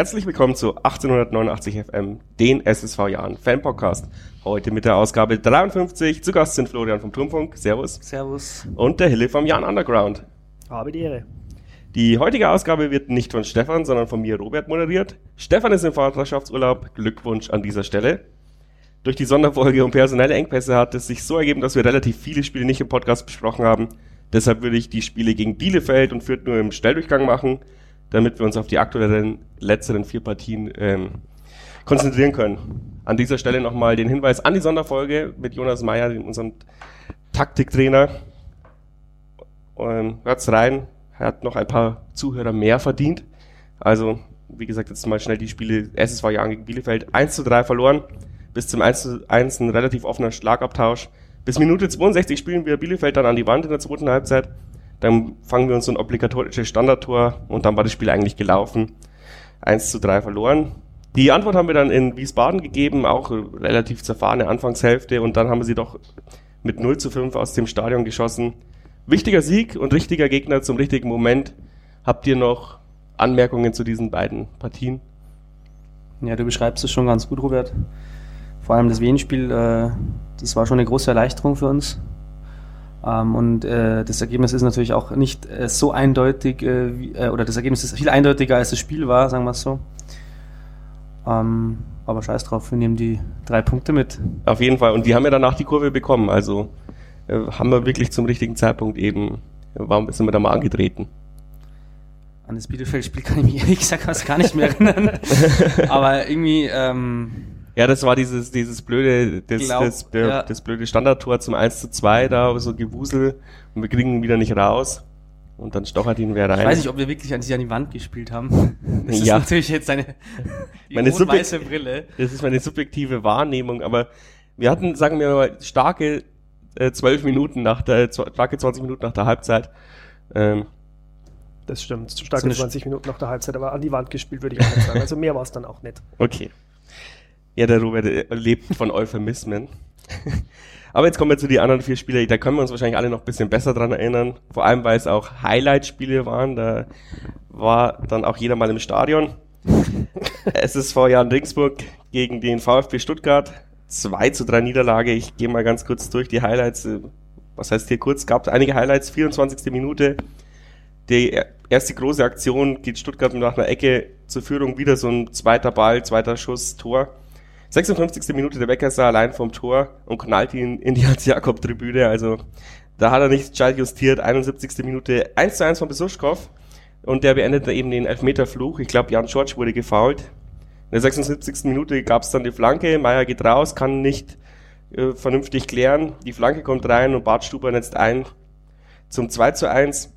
Herzlich willkommen zu 1889 FM, den SSV Jahren Fan Podcast. Heute mit der Ausgabe 53. Zu Gast sind Florian vom Turmfunk. Servus. Servus. Und der Hille vom Jan Underground. Habe die Ehre. Die heutige Ausgabe wird nicht von Stefan, sondern von mir, Robert, moderiert. Stefan ist im Vaterschaftsurlaub. Glückwunsch an dieser Stelle. Durch die Sonderfolge und personelle Engpässe hat es sich so ergeben, dass wir relativ viele Spiele nicht im Podcast besprochen haben. Deshalb würde ich die Spiele gegen Bielefeld und Fürth nur im Schnelldurchgang machen, damit wir uns auf die aktuellen letzteren vier Partien ähm, konzentrieren können. An dieser Stelle nochmal den Hinweis an die Sonderfolge mit Jonas Meyer, unserem Taktiktrainer. Ähm, hört's rein, er hat noch ein paar Zuhörer mehr verdient. Also, wie gesagt, jetzt mal schnell die Spiele. Erstes war Jahren gegen Bielefeld 1 zu 3 verloren. Bis zum 1 zu 1 ein relativ offener Schlagabtausch. Bis Minute 62 spielen wir Bielefeld dann an die Wand in der zweiten Halbzeit. Dann fangen wir uns so ein obligatorisches Standardtor und dann war das Spiel eigentlich gelaufen. 1 zu 3 verloren. Die Antwort haben wir dann in Wiesbaden gegeben, auch relativ zerfahrene Anfangshälfte und dann haben wir sie doch mit 0 zu 5 aus dem Stadion geschossen. Wichtiger Sieg und richtiger Gegner zum richtigen Moment. Habt ihr noch Anmerkungen zu diesen beiden Partien? Ja, du beschreibst es schon ganz gut, Robert. Vor allem das Wien-Spiel, äh, das war schon eine große Erleichterung für uns. Ähm, und äh, das Ergebnis ist natürlich auch nicht äh, so eindeutig, äh, wie, äh, oder das Ergebnis ist viel eindeutiger als das Spiel war, sagen wir es so. Ähm, aber scheiß drauf, wir nehmen die drei Punkte mit. Auf jeden Fall. Und die haben ja danach die Kurve bekommen. Also äh, haben wir wirklich zum richtigen Zeitpunkt eben, warum sind wir da mal angetreten? An das Bielefeld-Spiel kann ich mich ehrlich gesagt fast gar nicht mehr erinnern. Aber irgendwie, ähm, Ja, das war dieses, dieses blöde, das, Glaub, das, das, ja. das blöde Standardtor zum 1 zu 2 da, so Gewusel und wir kriegen ihn wieder nicht raus. Und dann stochert ihn wer rein. ich weiß nicht, ob wir wirklich an sich an die Wand gespielt haben. Das Ja. ist natürlich jetzt eine Meine weiße Brille. Das ist meine subjektive Wahrnehmung, aber wir hatten, sagen wir mal, starke äh, 12 Minuten nach der, starke 20 Minuten nach der Halbzeit. Ähm, Das stimmt. Starke So eine 20 Minuten nach der Halbzeit, aber an die Wand gespielt, würde ich auch nicht sagen. Also mehr war es dann auch nicht. okay. Ja, der Robert äh, lebt von Euphemismen. aber jetzt kommen wir zu den anderen vier Spielen. Da können wir uns wahrscheinlich alle noch ein bisschen besser dran erinnern. Vor allem, weil es auch Highlight-Spiele waren. Da war dann auch jeder mal im Stadion. es ist vor Jahren Regensburg gegen den VfB Stuttgart. 2 zu 3 Niederlage. Ich gehe mal ganz kurz durch die Highlights. Was heißt hier kurz? Gab einige Highlights. 24. Minute. Die er- erste große Aktion geht Stuttgart nach einer Ecke zur Führung. Wieder so ein zweiter Ball, zweiter Schuss, Tor. 56. Minute der Wecker sah allein vom Tor und knallt ihn in die Hans-Jakob-Tribüne. Also da hat er nicht gescheit justiert. 71. Minute 1 zu 1 von Besuschkow. Und der beendete eben den Elfmeterfluch. Ich glaube, Jan George wurde gefault. In der 76. Minute gab es dann die Flanke. Meier geht raus, kann nicht äh, vernünftig klären. Die Flanke kommt rein und Bart Stuber netzt ein zum 2 zu 1.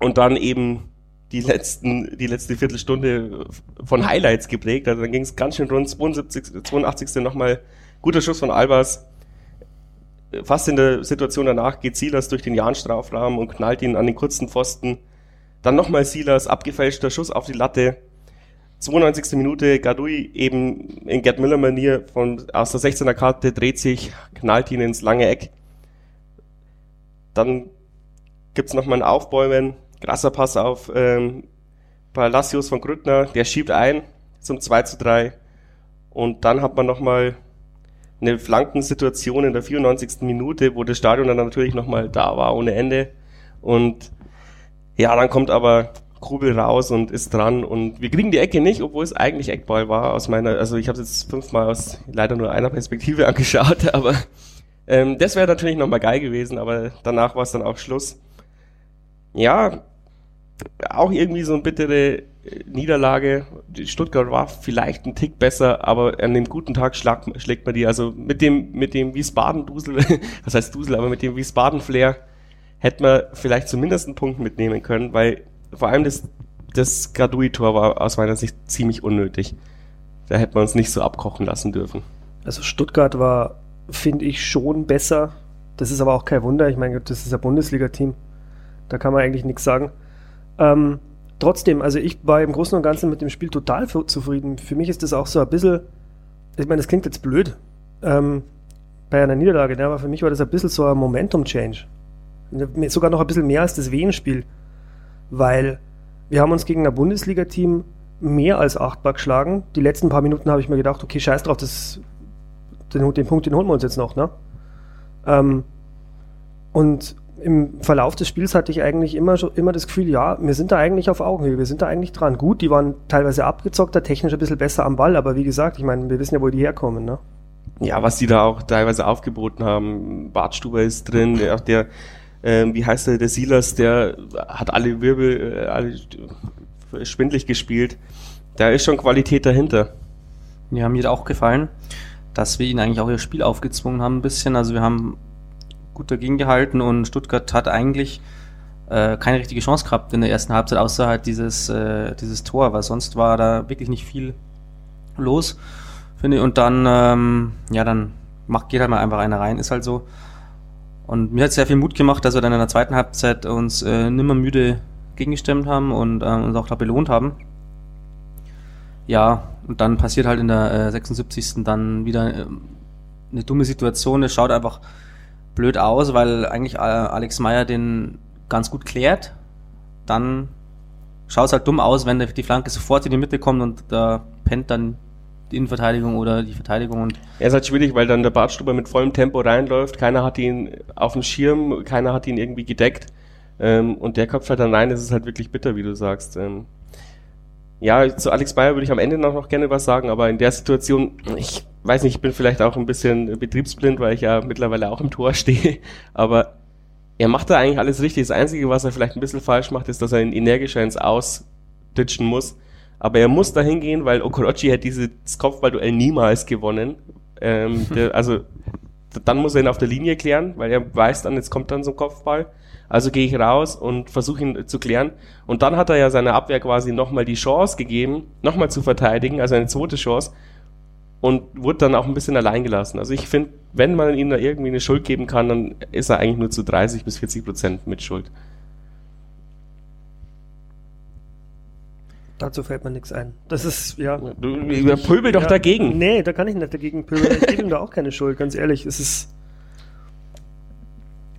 Und dann eben die letzten, die letzte Viertelstunde von Highlights geprägt. Also dann ging es ganz schön rund. 72, 82. nochmal guter Schuss von Albers. Fast in der Situation danach geht Silas durch den Jahn-Strafraum und knallt ihn an den kurzen Pfosten. Dann nochmal Silas, abgefälschter Schuss auf die Latte. 92. Minute, Gadui eben in Gerd Müller-Manier von, aus der 16er Karte dreht sich, knallt ihn ins lange Eck. Dann gibt's noch mal ein Aufbäumen, krasser Pass auf ähm, Palacios von Grüttner, der schiebt ein zum 2 zu 3. Und dann hat man noch mal eine Flankensituation in der 94. Minute, wo das Stadion dann natürlich noch mal da war ohne Ende. Und ja, dann kommt aber Krubel raus und ist dran und wir kriegen die Ecke nicht, obwohl es eigentlich Eckball war aus meiner, also ich habe jetzt fünfmal aus leider nur einer Perspektive angeschaut, aber ähm, das wäre natürlich nochmal geil gewesen, aber danach war es dann auch Schluss. Ja, auch irgendwie so eine bittere äh, Niederlage. Stuttgart war vielleicht ein Tick besser, aber an dem guten Tag schlägt, schlägt man die. Also mit dem, mit dem Wiesbaden-Dusel, was heißt Dusel, aber mit dem Wiesbaden-Flair hätte man vielleicht zumindest einen Punkt mitnehmen können, weil vor allem das, das Gradui-Tor war aus meiner Sicht ziemlich unnötig. Da hätte man uns nicht so abkochen lassen dürfen. Also Stuttgart war, finde ich, schon besser. Das ist aber auch kein Wunder. Ich meine, das ist ein Bundesliga-Team. Da kann man eigentlich nichts sagen. Ähm, trotzdem, also ich war im Großen und Ganzen mit dem Spiel total zufrieden. Für mich ist das auch so ein bisschen, ich meine, das klingt jetzt blöd, ähm, bei einer Niederlage, ne? aber für mich war das ein bisschen so ein Momentum-Change. Sogar noch ein bisschen mehr als das Wien-Spiel. Weil wir haben uns gegen ein Bundesliga-Team mehr als achtbar geschlagen. Die letzten paar Minuten habe ich mir gedacht, okay, scheiß drauf, das, den, den Punkt, den holen wir uns jetzt noch. Ne? Ähm, und im Verlauf des Spiels hatte ich eigentlich immer, immer das Gefühl, ja, wir sind da eigentlich auf Augenhöhe, wir sind da eigentlich dran. Gut, die waren teilweise abgezockter, technisch ein bisschen besser am Ball, aber wie gesagt, ich meine, wir wissen ja, wo die herkommen. Ne? Ja, was die da auch teilweise aufgeboten haben. Bartstuber ist drin, der, der äh, wie heißt der, der Silas, der hat alle Wirbel, äh, alle schwindlig gespielt. Da ist schon Qualität dahinter. Ja, mir hat auch gefallen, dass wir ihnen eigentlich auch ihr Spiel aufgezwungen haben ein bisschen. Also wir haben gut dagegen gehalten und Stuttgart hat eigentlich äh, keine richtige Chance gehabt in der ersten Halbzeit, außer halt dieses, äh, dieses Tor, weil sonst war da wirklich nicht viel los, finde ich. Und dann, ähm, ja, dann macht, geht halt mal einfach einer rein, ist halt so. Und mir hat sehr viel Mut gemacht, dass wir dann in der zweiten Halbzeit uns äh, nimmer müde gegengestimmt haben und äh, uns auch da belohnt haben. Ja, und dann passiert halt in der äh, 76. dann wieder äh, eine dumme Situation. Es schaut einfach blöd aus, weil eigentlich äh, Alex Meyer den ganz gut klärt. Dann schaut es halt dumm aus, wenn die Flanke sofort in die Mitte kommt und da pennt dann die Innenverteidigung oder die Verteidigung. Und er ist halt schwierig, weil dann der Bartstuber mit vollem Tempo reinläuft, keiner hat ihn auf dem Schirm, keiner hat ihn irgendwie gedeckt ähm, und der köpft halt dann rein, das ist halt wirklich bitter, wie du sagst. Ähm, ja, zu Alex Bayer würde ich am Ende noch, noch gerne was sagen, aber in der Situation, ich weiß nicht, ich bin vielleicht auch ein bisschen betriebsblind, weil ich ja mittlerweile auch im Tor stehe, aber er macht da eigentlich alles richtig. Das Einzige, was er vielleicht ein bisschen falsch macht, ist, dass er ihn energischer ins Aus ditchen muss. Aber er muss da hingehen, weil Okorochi hat dieses Kopfballduell niemals gewonnen. Ähm, der, also dann muss er ihn auf der Linie klären, weil er weiß dann, jetzt kommt dann so ein Kopfball. Also gehe ich raus und versuche ihn zu klären. Und dann hat er ja seiner Abwehr quasi nochmal die Chance gegeben, nochmal zu verteidigen, also eine zweite Chance. Und wurde dann auch ein bisschen allein gelassen. Also ich finde, wenn man ihm da irgendwie eine Schuld geben kann, dann ist er eigentlich nur zu 30 bis 40 Prozent mit Schuld. Dazu fällt mir nichts ein. Das ist, ja. Du pöbel doch ja, dagegen. Nee, da kann ich nicht dagegen pöbeln. Ich gebe ihm da auch keine Schuld, ganz ehrlich. Es ist.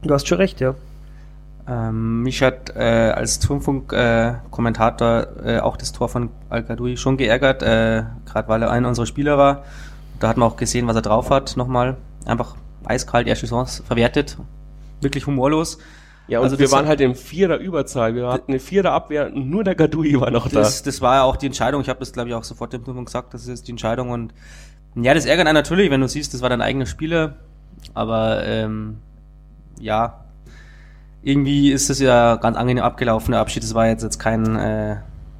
Du hast schon recht, ja. Ähm, mich hat äh, als Turmfunk-Kommentator äh, äh, auch das Tor von Al-Gadoui schon geärgert, äh, gerade weil er einer unserer Spieler war. Da hat man auch gesehen, was er drauf hat, nochmal. Einfach eiskalt, erste Chance verwertet. Wirklich humorlos. Ja, und also wir waren halt im Vierer Überzahl. Wir hatten eine Vierer Abwehr und nur der Gadoui war noch das, da. Das war ja auch die Entscheidung. Ich habe das, glaube ich, auch sofort dem Turmfunk gesagt, das ist jetzt die Entscheidung. Und ja, das ärgert einen natürlich, wenn du siehst, das war dein eigener Spieler. Aber ähm, ja, irgendwie ist es ja ganz angenehm abgelaufen, der Abschied. Das war jetzt, jetzt kein, äh,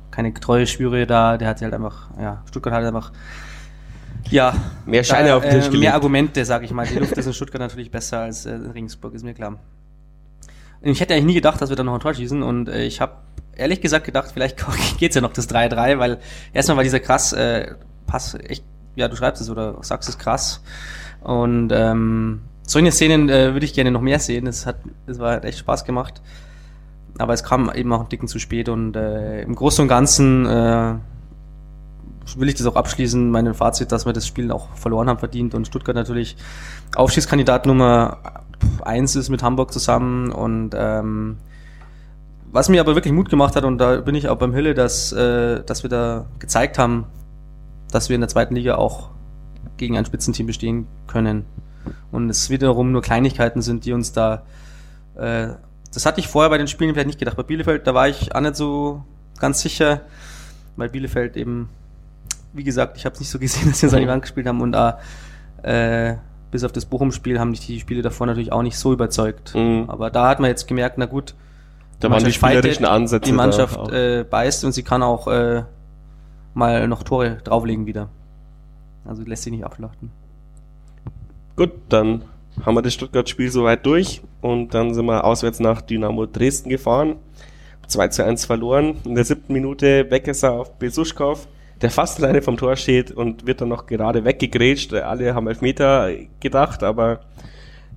keine treue Schwüre da. Der hat halt einfach, ja, Stuttgart hat einfach, ja. Mehr Scheine da, auf den Tisch äh, Mehr Argumente, sag ich mal. Die Luft ist in Stuttgart natürlich besser als äh, in Regensburg, ist mir klar. Ich hätte eigentlich nie gedacht, dass wir da noch ein Tor schießen und äh, ich habe ehrlich gesagt gedacht, vielleicht geht's ja noch das 3-3, weil erstmal war dieser krass äh, Pass echt, ja, du schreibst es oder sagst es krass und ähm, solche Szenen äh, würde ich gerne noch mehr sehen. Es hat, es war echt Spaß gemacht. Aber es kam eben auch ein Dicken zu spät und äh, im Großen und Ganzen äh, will ich das auch abschließen, mein Fazit, dass wir das Spiel auch verloren haben verdient und Stuttgart natürlich Aufstiegskandidat Nummer eins ist mit Hamburg zusammen und ähm, was mir aber wirklich Mut gemacht hat und da bin ich auch beim Hille, dass, äh, dass wir da gezeigt haben, dass wir in der zweiten Liga auch gegen ein Spitzenteam bestehen können und es wiederum nur Kleinigkeiten sind, die uns da. Äh, das hatte ich vorher bei den Spielen vielleicht nicht gedacht. Bei Bielefeld, da war ich auch nicht so ganz sicher, weil Bielefeld eben, wie gesagt, ich habe es nicht so gesehen, dass wir uns an die Wand gespielt haben und da äh, bis auf das Bochum-Spiel haben die Spiele davor natürlich auch nicht so überzeugt. Mhm. Aber da hat man jetzt gemerkt, na gut, da waren die spielerischen Ansätze. Die Mannschaft äh, beißt und sie kann auch äh, mal noch Tore drauflegen wieder. Also lässt sich nicht abschlachten. Gut, dann haben wir das Stuttgart-Spiel soweit durch und dann sind wir auswärts nach Dynamo Dresden gefahren. 2 zu 1 verloren. In der siebten Minute Weckesser auf Besuschkow, der fast alleine vom Tor steht und wird dann noch gerade weggegrätscht. Alle haben Elfmeter gedacht, aber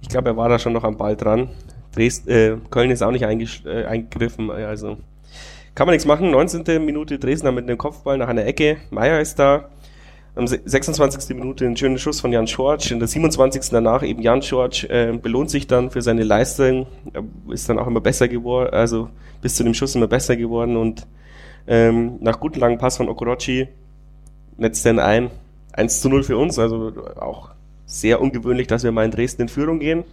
ich glaube, er war da schon noch am Ball dran. Dresden, äh, Köln ist auch nicht äh, eingegriffen, also kann man nichts machen. 19. Minute Dresden mit einem Kopfball nach einer Ecke. Meier ist da. Am 26. Minute einen schönen Schuss von Jan Schorsch. In der 27. danach eben Jan Schorsch äh, belohnt sich dann für seine Leistung, ist dann auch immer besser geworden, also bis zu dem Schuss immer besser geworden und Ähm, nach guten langen Pass von Okorochi netzt dann ein. 1 zu 0 für uns, also auch sehr ungewöhnlich, dass wir mal in Dresden in Führung gehen.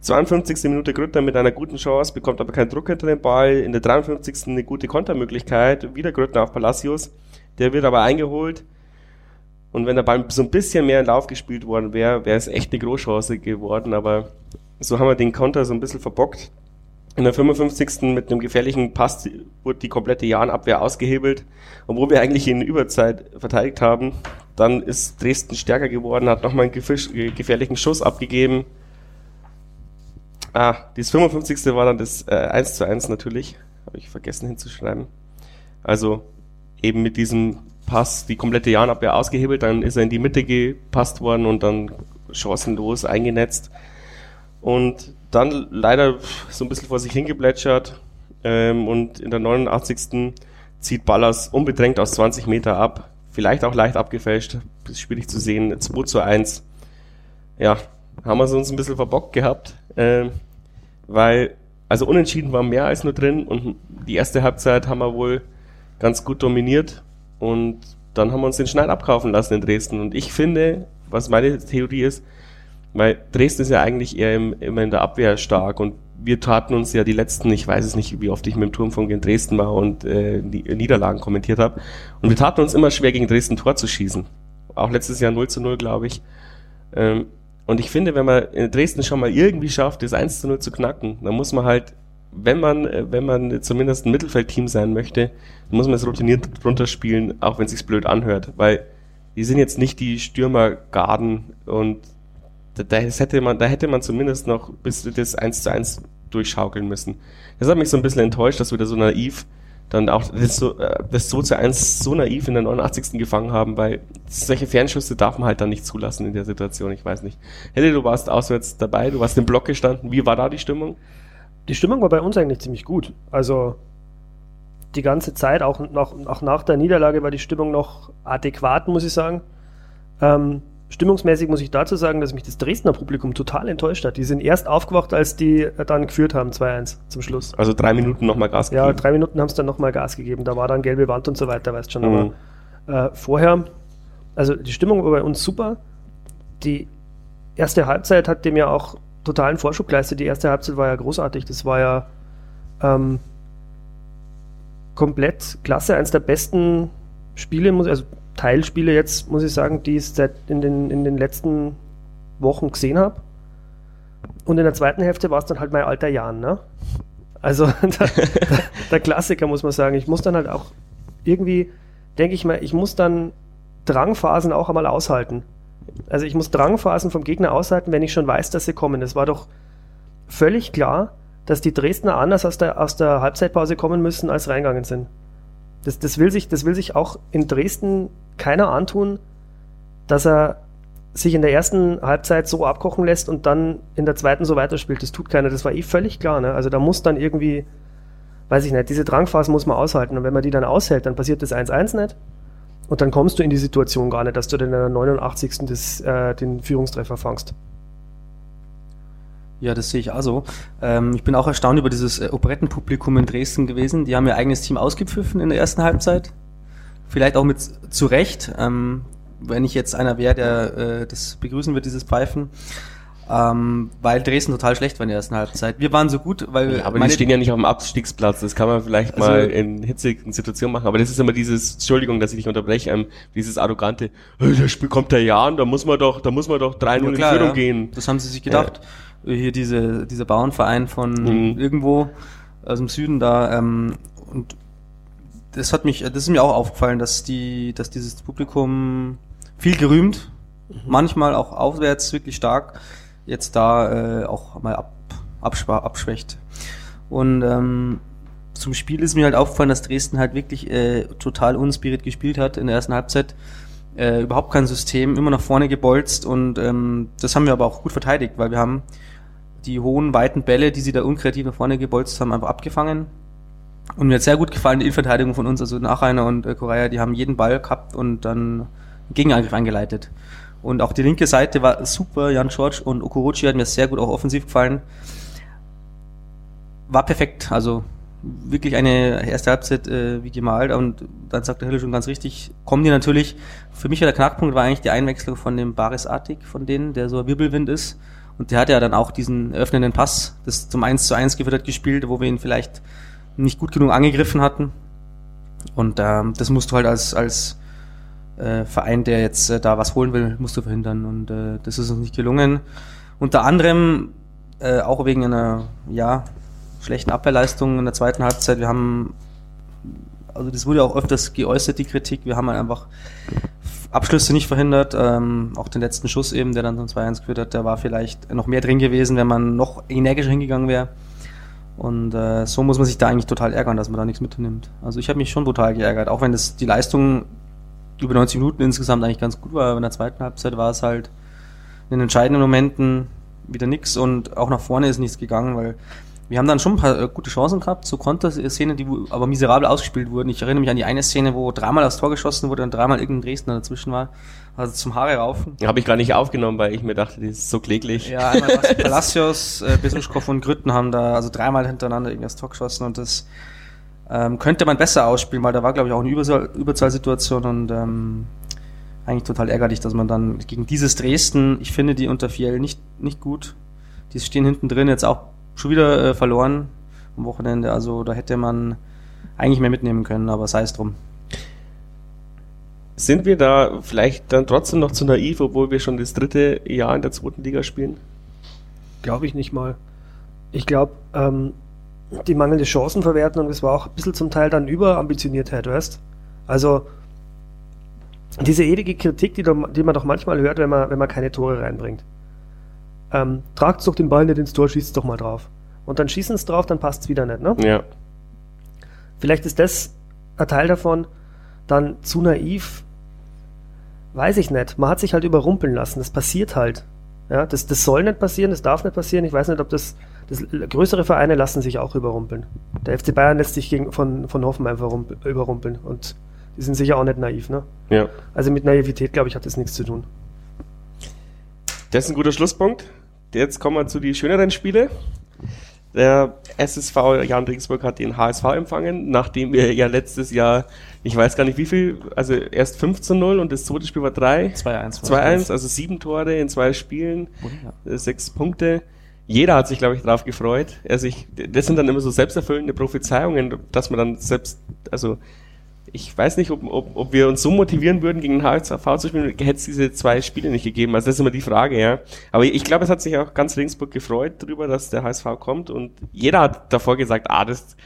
52. Minute Grütter mit einer guten Chance, bekommt aber keinen Druck hinter den Ball. In der 53. eine gute Kontermöglichkeit, wieder Grütter auf Palacios. Der wird aber eingeholt. Und wenn der Ball so ein bisschen mehr in Lauf gespielt worden wäre, wäre es echt eine Großchance geworden. Aber so haben wir den Konter so ein bisschen verbockt. In der 55. mit einem gefährlichen Pass wurde die komplette Jahrenabwehr ausgehebelt, obwohl wir eigentlich in Überzeit verteidigt haben. Dann ist Dresden stärker geworden, hat nochmal einen gefährlichen Schuss abgegeben. Ah, dieses 55. war dann das äh, 1 zu 1 natürlich. Habe ich vergessen hinzuschreiben. Also eben mit diesem Pass die komplette Jahrenabwehr ausgehebelt, dann ist er in die Mitte gepasst worden und dann chancenlos eingenetzt. Und dann leider so ein bisschen vor sich hingeplätschert. Ähm, und in der 89. zieht Ballas unbedrängt aus 20 Meter ab. Vielleicht auch leicht abgefälscht. Ist schwierig zu sehen. 2 zu 1. Ja, haben wir es uns ein bisschen verbockt gehabt. Ähm, weil, also unentschieden war mehr als nur drin. Und die erste Halbzeit haben wir wohl ganz gut dominiert. Und dann haben wir uns den Schneid abkaufen lassen in Dresden. Und ich finde, was meine Theorie ist, weil Dresden ist ja eigentlich eher im, immer in der Abwehr stark und wir taten uns ja die letzten, ich weiß es nicht, wie oft ich mit dem Turmfunk in Dresden war und äh, Niederlagen kommentiert habe. Und wir taten uns immer schwer, gegen Dresden Tor zu schießen. Auch letztes Jahr 0 zu 0, glaube ich. Ähm, und ich finde, wenn man in Dresden schon mal irgendwie schafft, das 1 zu 0 zu knacken, dann muss man halt, wenn man, äh, wenn man zumindest ein Mittelfeldteam sein möchte, muss man es routiniert runterspielen, auch wenn es sich blöd anhört. Weil die sind jetzt nicht die Stürmergarden und da, hätte man, da hätte man zumindest noch bis das 1 zu 1 durchschaukeln müssen. Das hat mich so ein bisschen enttäuscht, dass wir da so naiv dann auch das, so, äh, das 2 zu 1 so naiv in der 89. gefangen haben, weil solche Fernschüsse darf man halt dann nicht zulassen in der Situation, ich weiß nicht. Helle, du warst auswärts dabei, du warst im Block gestanden, wie war da die Stimmung? Die Stimmung war bei uns eigentlich ziemlich gut. Also die ganze Zeit, auch, noch, auch nach der Niederlage war die Stimmung noch adäquat, muss ich sagen. Ähm, Stimmungsmäßig muss ich dazu sagen, dass mich das Dresdner Publikum total enttäuscht hat. Die sind erst aufgewacht, als die dann geführt haben, 2-1 zum Schluss. Also drei Minuten nochmal Gas gegeben? Ja, drei Minuten haben es dann nochmal Gas gegeben. Da war dann gelbe Wand und so weiter, weißt schon. Mhm. Aber äh, vorher, also die Stimmung war bei uns super. Die erste Halbzeit hat dem ja auch totalen Vorschub geleistet. Die erste Halbzeit war ja großartig. Das war ja ähm, komplett klasse. Eines der besten Spiele, also Teilspiele jetzt, muss ich sagen, die ich seit in den, in den letzten Wochen gesehen habe. Und in der zweiten Hälfte war es dann halt mein alter Jan, ne? Also der, der, Klassiker muss man sagen. Ich muss dann halt auch irgendwie, denke ich mal, ich muss dann Drangphasen auch einmal aushalten. Also ich muss Drangphasen vom Gegner aushalten, wenn ich schon weiß, dass sie kommen. Es war doch völlig klar, dass die Dresdner anders aus der, aus der Halbzeitpause kommen müssen, als reingegangen sind. Das, das, will sich, das will sich auch in Dresden keiner antun, dass er sich in der ersten Halbzeit so abkochen lässt und dann in der zweiten so weiterspielt. Das tut keiner. Das war eh völlig klar. Ne? Also da muss dann irgendwie, weiß ich nicht, diese Drangphase muss man aushalten. Und wenn man die dann aushält, dann passiert das 1-1 nicht. Und dann kommst du in die Situation gar nicht, dass du in der 89. Des, äh, den Führungstreffer fangst. Ja, das sehe ich also. Ähm, ich bin auch erstaunt über dieses äh, Operettenpublikum in Dresden gewesen. Die haben ihr eigenes Team ausgepfiffen in der ersten Halbzeit. Vielleicht auch mit zu Recht, ähm, wenn ich jetzt einer wäre, der äh, das begrüßen wird, dieses Pfeifen. Ähm, weil Dresden total schlecht war in der ersten Halbzeit. Wir waren so gut, weil. Ja, aber die stehen ja nicht auf dem Abstiegsplatz. Das kann man vielleicht also, mal in hitzigen Situationen machen. Aber das ist immer dieses, Entschuldigung, dass ich dich unterbreche, ähm, dieses arrogante, hey, das Spiel kommt der Jan, da muss man doch, da muss man doch 3-0 ja, in Führung ja. gehen. Das haben sie sich gedacht. Ja. Hier diese, dieser Bauernverein von mhm. irgendwo aus dem Süden da, ähm, und das hat mich, das ist mir auch aufgefallen, dass die, dass dieses Publikum viel gerühmt, mhm. manchmal auch aufwärts wirklich stark, jetzt da äh, auch mal ab, abschwächt. Und ähm, zum Spiel ist mir halt aufgefallen, dass Dresden halt wirklich äh, total unspirit gespielt hat in der ersten Halbzeit. Äh, überhaupt kein System, immer nach vorne gebolzt und ähm, das haben wir aber auch gut verteidigt, weil wir haben die hohen, weiten Bälle, die sie da unkreativ nach vorne gebolzt haben, einfach abgefangen und mir hat sehr gut gefallen die Innenverteidigung von uns, also Nachreiner und äh, Korea, die haben jeden Ball gehabt und dann einen Gegenangriff eingeleitet. Und auch die linke Seite war super. Jan George und Okorochi hat mir sehr gut auch offensiv gefallen. War perfekt. Also wirklich eine erste Halbzeit äh, wie gemalt und dann sagt der Hille schon ganz richtig, kommen die natürlich, für mich war der Knackpunkt war eigentlich die Einwechslung von dem Baris Artig, von denen, der so ein Wirbelwind ist und der hat ja dann auch diesen öffnenden Pass, das zum 1 zu 1 geführt hat, gespielt, wo wir ihn vielleicht nicht gut genug angegriffen hatten und ähm, das musst du halt als, als äh, Verein, der jetzt äh, da was holen will, musst du verhindern und äh, das ist uns nicht gelungen. Unter anderem äh, auch wegen einer, ja, schlechten Abwehrleistung in der zweiten Halbzeit. Wir haben, also das wurde auch öfters geäußert, die Kritik. Wir haben halt einfach Abschlüsse nicht verhindert. Ähm, auch den letzten Schuss eben, der dann zum 2-1 geführt hat, der war vielleicht noch mehr drin gewesen, wenn man noch energischer hingegangen wäre. Und äh, so muss man sich da eigentlich total ärgern, dass man da nichts mitnimmt. Also ich habe mich schon brutal geärgert, auch wenn das die Leistung über 90 Minuten insgesamt eigentlich ganz gut war. Aber in der zweiten Halbzeit war es halt in den entscheidenden Momenten wieder nichts und auch nach vorne ist nichts gegangen, weil wir haben dann schon ein paar äh, gute Chancen gehabt, so Konterszenen, die aber miserabel ausgespielt wurden. Ich erinnere mich an die eine Szene, wo dreimal aufs Tor geschossen wurde und dreimal irgendein Dresdner dazwischen war. Also zum Haare raufen. Habe ich gar nicht aufgenommen, weil ich mir dachte, die ist so kläglich. Ja, einmal Palacios, äh, Besuschkow und Grütten haben da also dreimal hintereinander irgendwas Tor geschossen und das ähm, könnte man besser ausspielen, weil da war, glaube ich, auch eine Überzahl Überzahlsituation und ähm, eigentlich total ärgerlich, dass man dann gegen dieses Dresden, ich finde die unter Fiel nicht, nicht gut. Die stehen hinten drin, jetzt auch schon wieder äh, verloren am Wochenende. Also da hätte man eigentlich mehr mitnehmen können, aber sei es drum. Sind wir da vielleicht dann trotzdem noch zu naiv, obwohl wir schon das dritte Jahr in der zweiten Liga spielen? Glaube ich nicht mal. Ich glaube, ähm, die mangelnde Chancenverwertung und es war auch ein bisschen zum Teil dann Überambitioniertheit, weißt Also diese ewige Kritik, die, die, man doch manchmal hört, wenn man, wenn man keine Tore reinbringt. Ähm, tragt doch den Ball nicht ins Tor, schießt doch mal drauf. Und dann schießen es drauf, dann passt es wieder nicht, ne? Ja. Vielleicht ist das ein Teil davon, dann zu naiv, weiß ich nicht. Man hat sich halt überrumpeln lassen. Das passiert halt. Ja, das, das soll nicht passieren, das darf nicht passieren. Ich weiß nicht, ob das, das größere Vereine lassen sich auch überrumpeln. Der FC Bayern lässt sich gegen, von, von Hoffenheim überrumpeln und die sind sicher auch nicht naiv, ne? Ja. Also mit Naivität, glaube ich, hat das nichts zu tun. Das ist ein guter Schlusspunkt. Jetzt kommen wir zu den schöneren Spiele. Der SSV Jan Regensburg hat den HSV empfangen, nachdem wir ja letztes Jahr, ich weiß gar nicht wie viel, also erst 5 zu 0 und das zweite Spiel war 3. 2-1. 2-1, also sieben Tore in zwei Spielen. Äh, sechs Punkte. Jeder hat sich, glaube ich, darauf gefreut. Also ich, das sind dann immer so selbsterfüllende Prophezeiungen, dass man dann selbst, also ich weiß nicht, ob, ob, ob wir uns so motivieren würden, gegen den HSV zu spielen, hätte es diese zwei Spiele nicht gegeben. Also das ist immer die Frage, ja. Aber ich glaube, es hat sich auch ganz Regensburg gefreut darüber, dass der HSV kommt und jeder hat davor gesagt, ah, das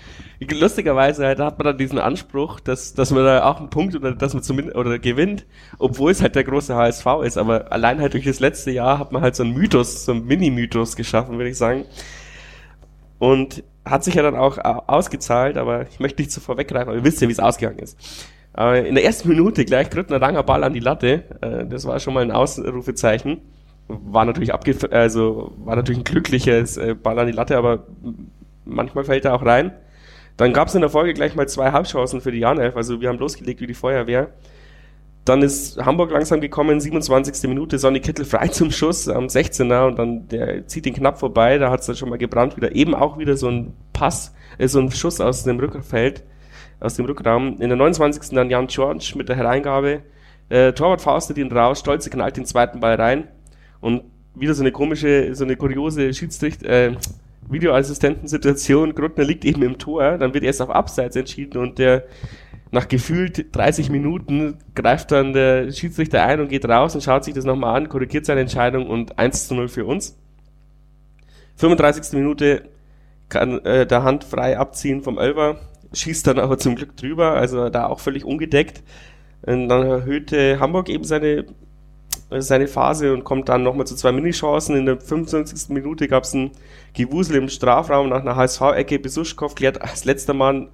lustigerweise halt, hat man dann diesen Anspruch, dass, dass man da auch einen Punkt oder dass man zumindest oder gewinnt, obwohl es halt der große HSV ist. Aber allein halt durch das letzte Jahr hat man halt so einen Mythos, so einen Mini-Mythos geschaffen, würde ich sagen. Und hat sich ja dann auch äh, ausgezahlt, aber ich möchte nicht zu vorweggreifen, aber ihr wisst ja, wie es ausgegangen ist. Aber in der ersten Minute gleich Grüttner langer Ball an die Latte, äh, das war schon mal ein Ausrufezeichen. War natürlich abge also war natürlich ein glückliches äh, Ball an die Latte, aber manchmal fällt er auch rein. Dann gab es in der Folge gleich mal zwei Halbchancen für die Janelf, also wir haben losgelegt wie die Feuerwehr. Dann ist Hamburg langsam gekommen, 27. Minute, Sonny Kittel frei zum Schuss am 16er und dann der zieht ihn knapp vorbei, da hat es dann schon mal gebrannt wieder. Eben auch wieder so ein Pass, äh, so ein Schuss aus dem Rückfeld, aus dem Rückraum. In der 29. dann Jan George mit der Hereingabe. Äh, Torwart faustet ihn raus, Stolze knallt den zweiten Ball rein und wieder so eine komische, so eine kuriose Schiedsrichter, äh, Videoassistentensituation. Gruttner liegt eben im Tor, dann wird erst auf Abseits entschieden und der nach gefühlt 30 Minuten greift dann der Schiedsrichter ein und geht raus und schaut sich das nochmal an, korrigiert seine Entscheidung und 1 zu 0 für uns. 35. Minute kann äh, der Hand frei abziehen vom Elber, schießt dann aber zum Glück drüber, also da auch völlig ungedeckt. Und dann erhöhte Hamburg eben seine, seine Phase und kommt dann nochmal zu zwei Minichancen. In der 25. Minute gab es ein Gewusel im Strafraum nach einer HSV-Ecke. Besuschkow klärt als letzter Mann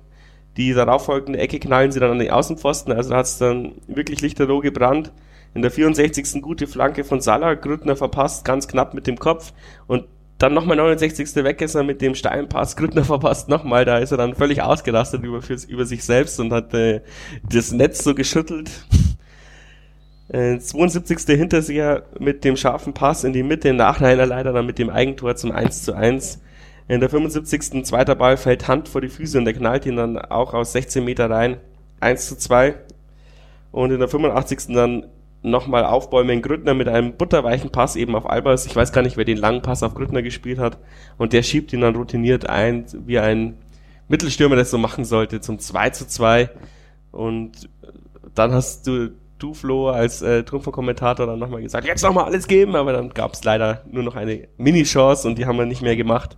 die darauffolgende Ecke knallen sie dann an die Außenpfosten, also hat es dann wirklich lichterloh gebrannt. In der 64. gute Flanke von Salah, Grüttner verpasst, ganz knapp mit dem Kopf und dann nochmal 69. Weggesser mit dem Steinpass, Grüttner verpasst nochmal, da ist er dann völlig ausgerastet über, für, über sich selbst und hat äh, das Netz so geschüttelt. Äh, 72. Hinterseher mit dem scharfen Pass in die Mitte, Nachhineiner leider dann mit dem Eigentor zum 1 zu 1 In der 75. zweiter Ball fällt Hand vor die Füße und der knallt ihn dann auch aus 16 Meter rein. 1 zu 2. Und in der 85. dann nochmal Aufbäumen Grüttner mit einem butterweichen Pass eben auf Albers. Ich weiß gar nicht, wer den langen Pass auf Grüttner gespielt hat. Und der schiebt ihn dann routiniert ein, wie ein Mittelstürmer das so machen sollte, zum 2 zu 2. Und dann hast du, du Flo, als äh, Trumpfer-Kommentator dann nochmal gesagt, jetzt nochmal alles geben, aber dann gab es leider nur noch eine Mini-Chance und die haben wir nicht mehr gemacht.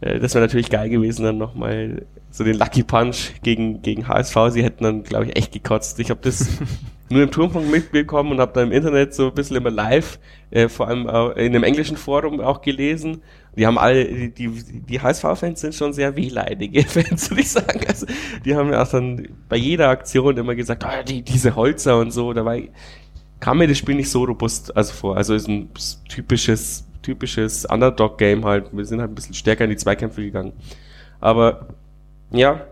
Äh, das wäre natürlich geil gewesen, dann nochmal so den Lucky Punch gegen, gegen HSV. Sie hätten dann, glaube ich, echt gekotzt. Ich habe das nur im Turmfunk mitbekommen und habe da im Internet so ein bisschen immer live, äh, vor allem in einem englischen Forum auch gelesen. Die haben alle, die, die, die HSV-Fans sind schon sehr wehleidige Fans, würde ich sagen. Also, die haben ja auch dann bei jeder Aktion immer gesagt, ah, die, diese Holzer und so, dabei kam mir das Spiel nicht so robust also vor. Also ist ein typisches, typisches Underdog-Game halt. Wir sind halt ein bisschen stärker in die Zweikämpfe gegangen. Aber ja,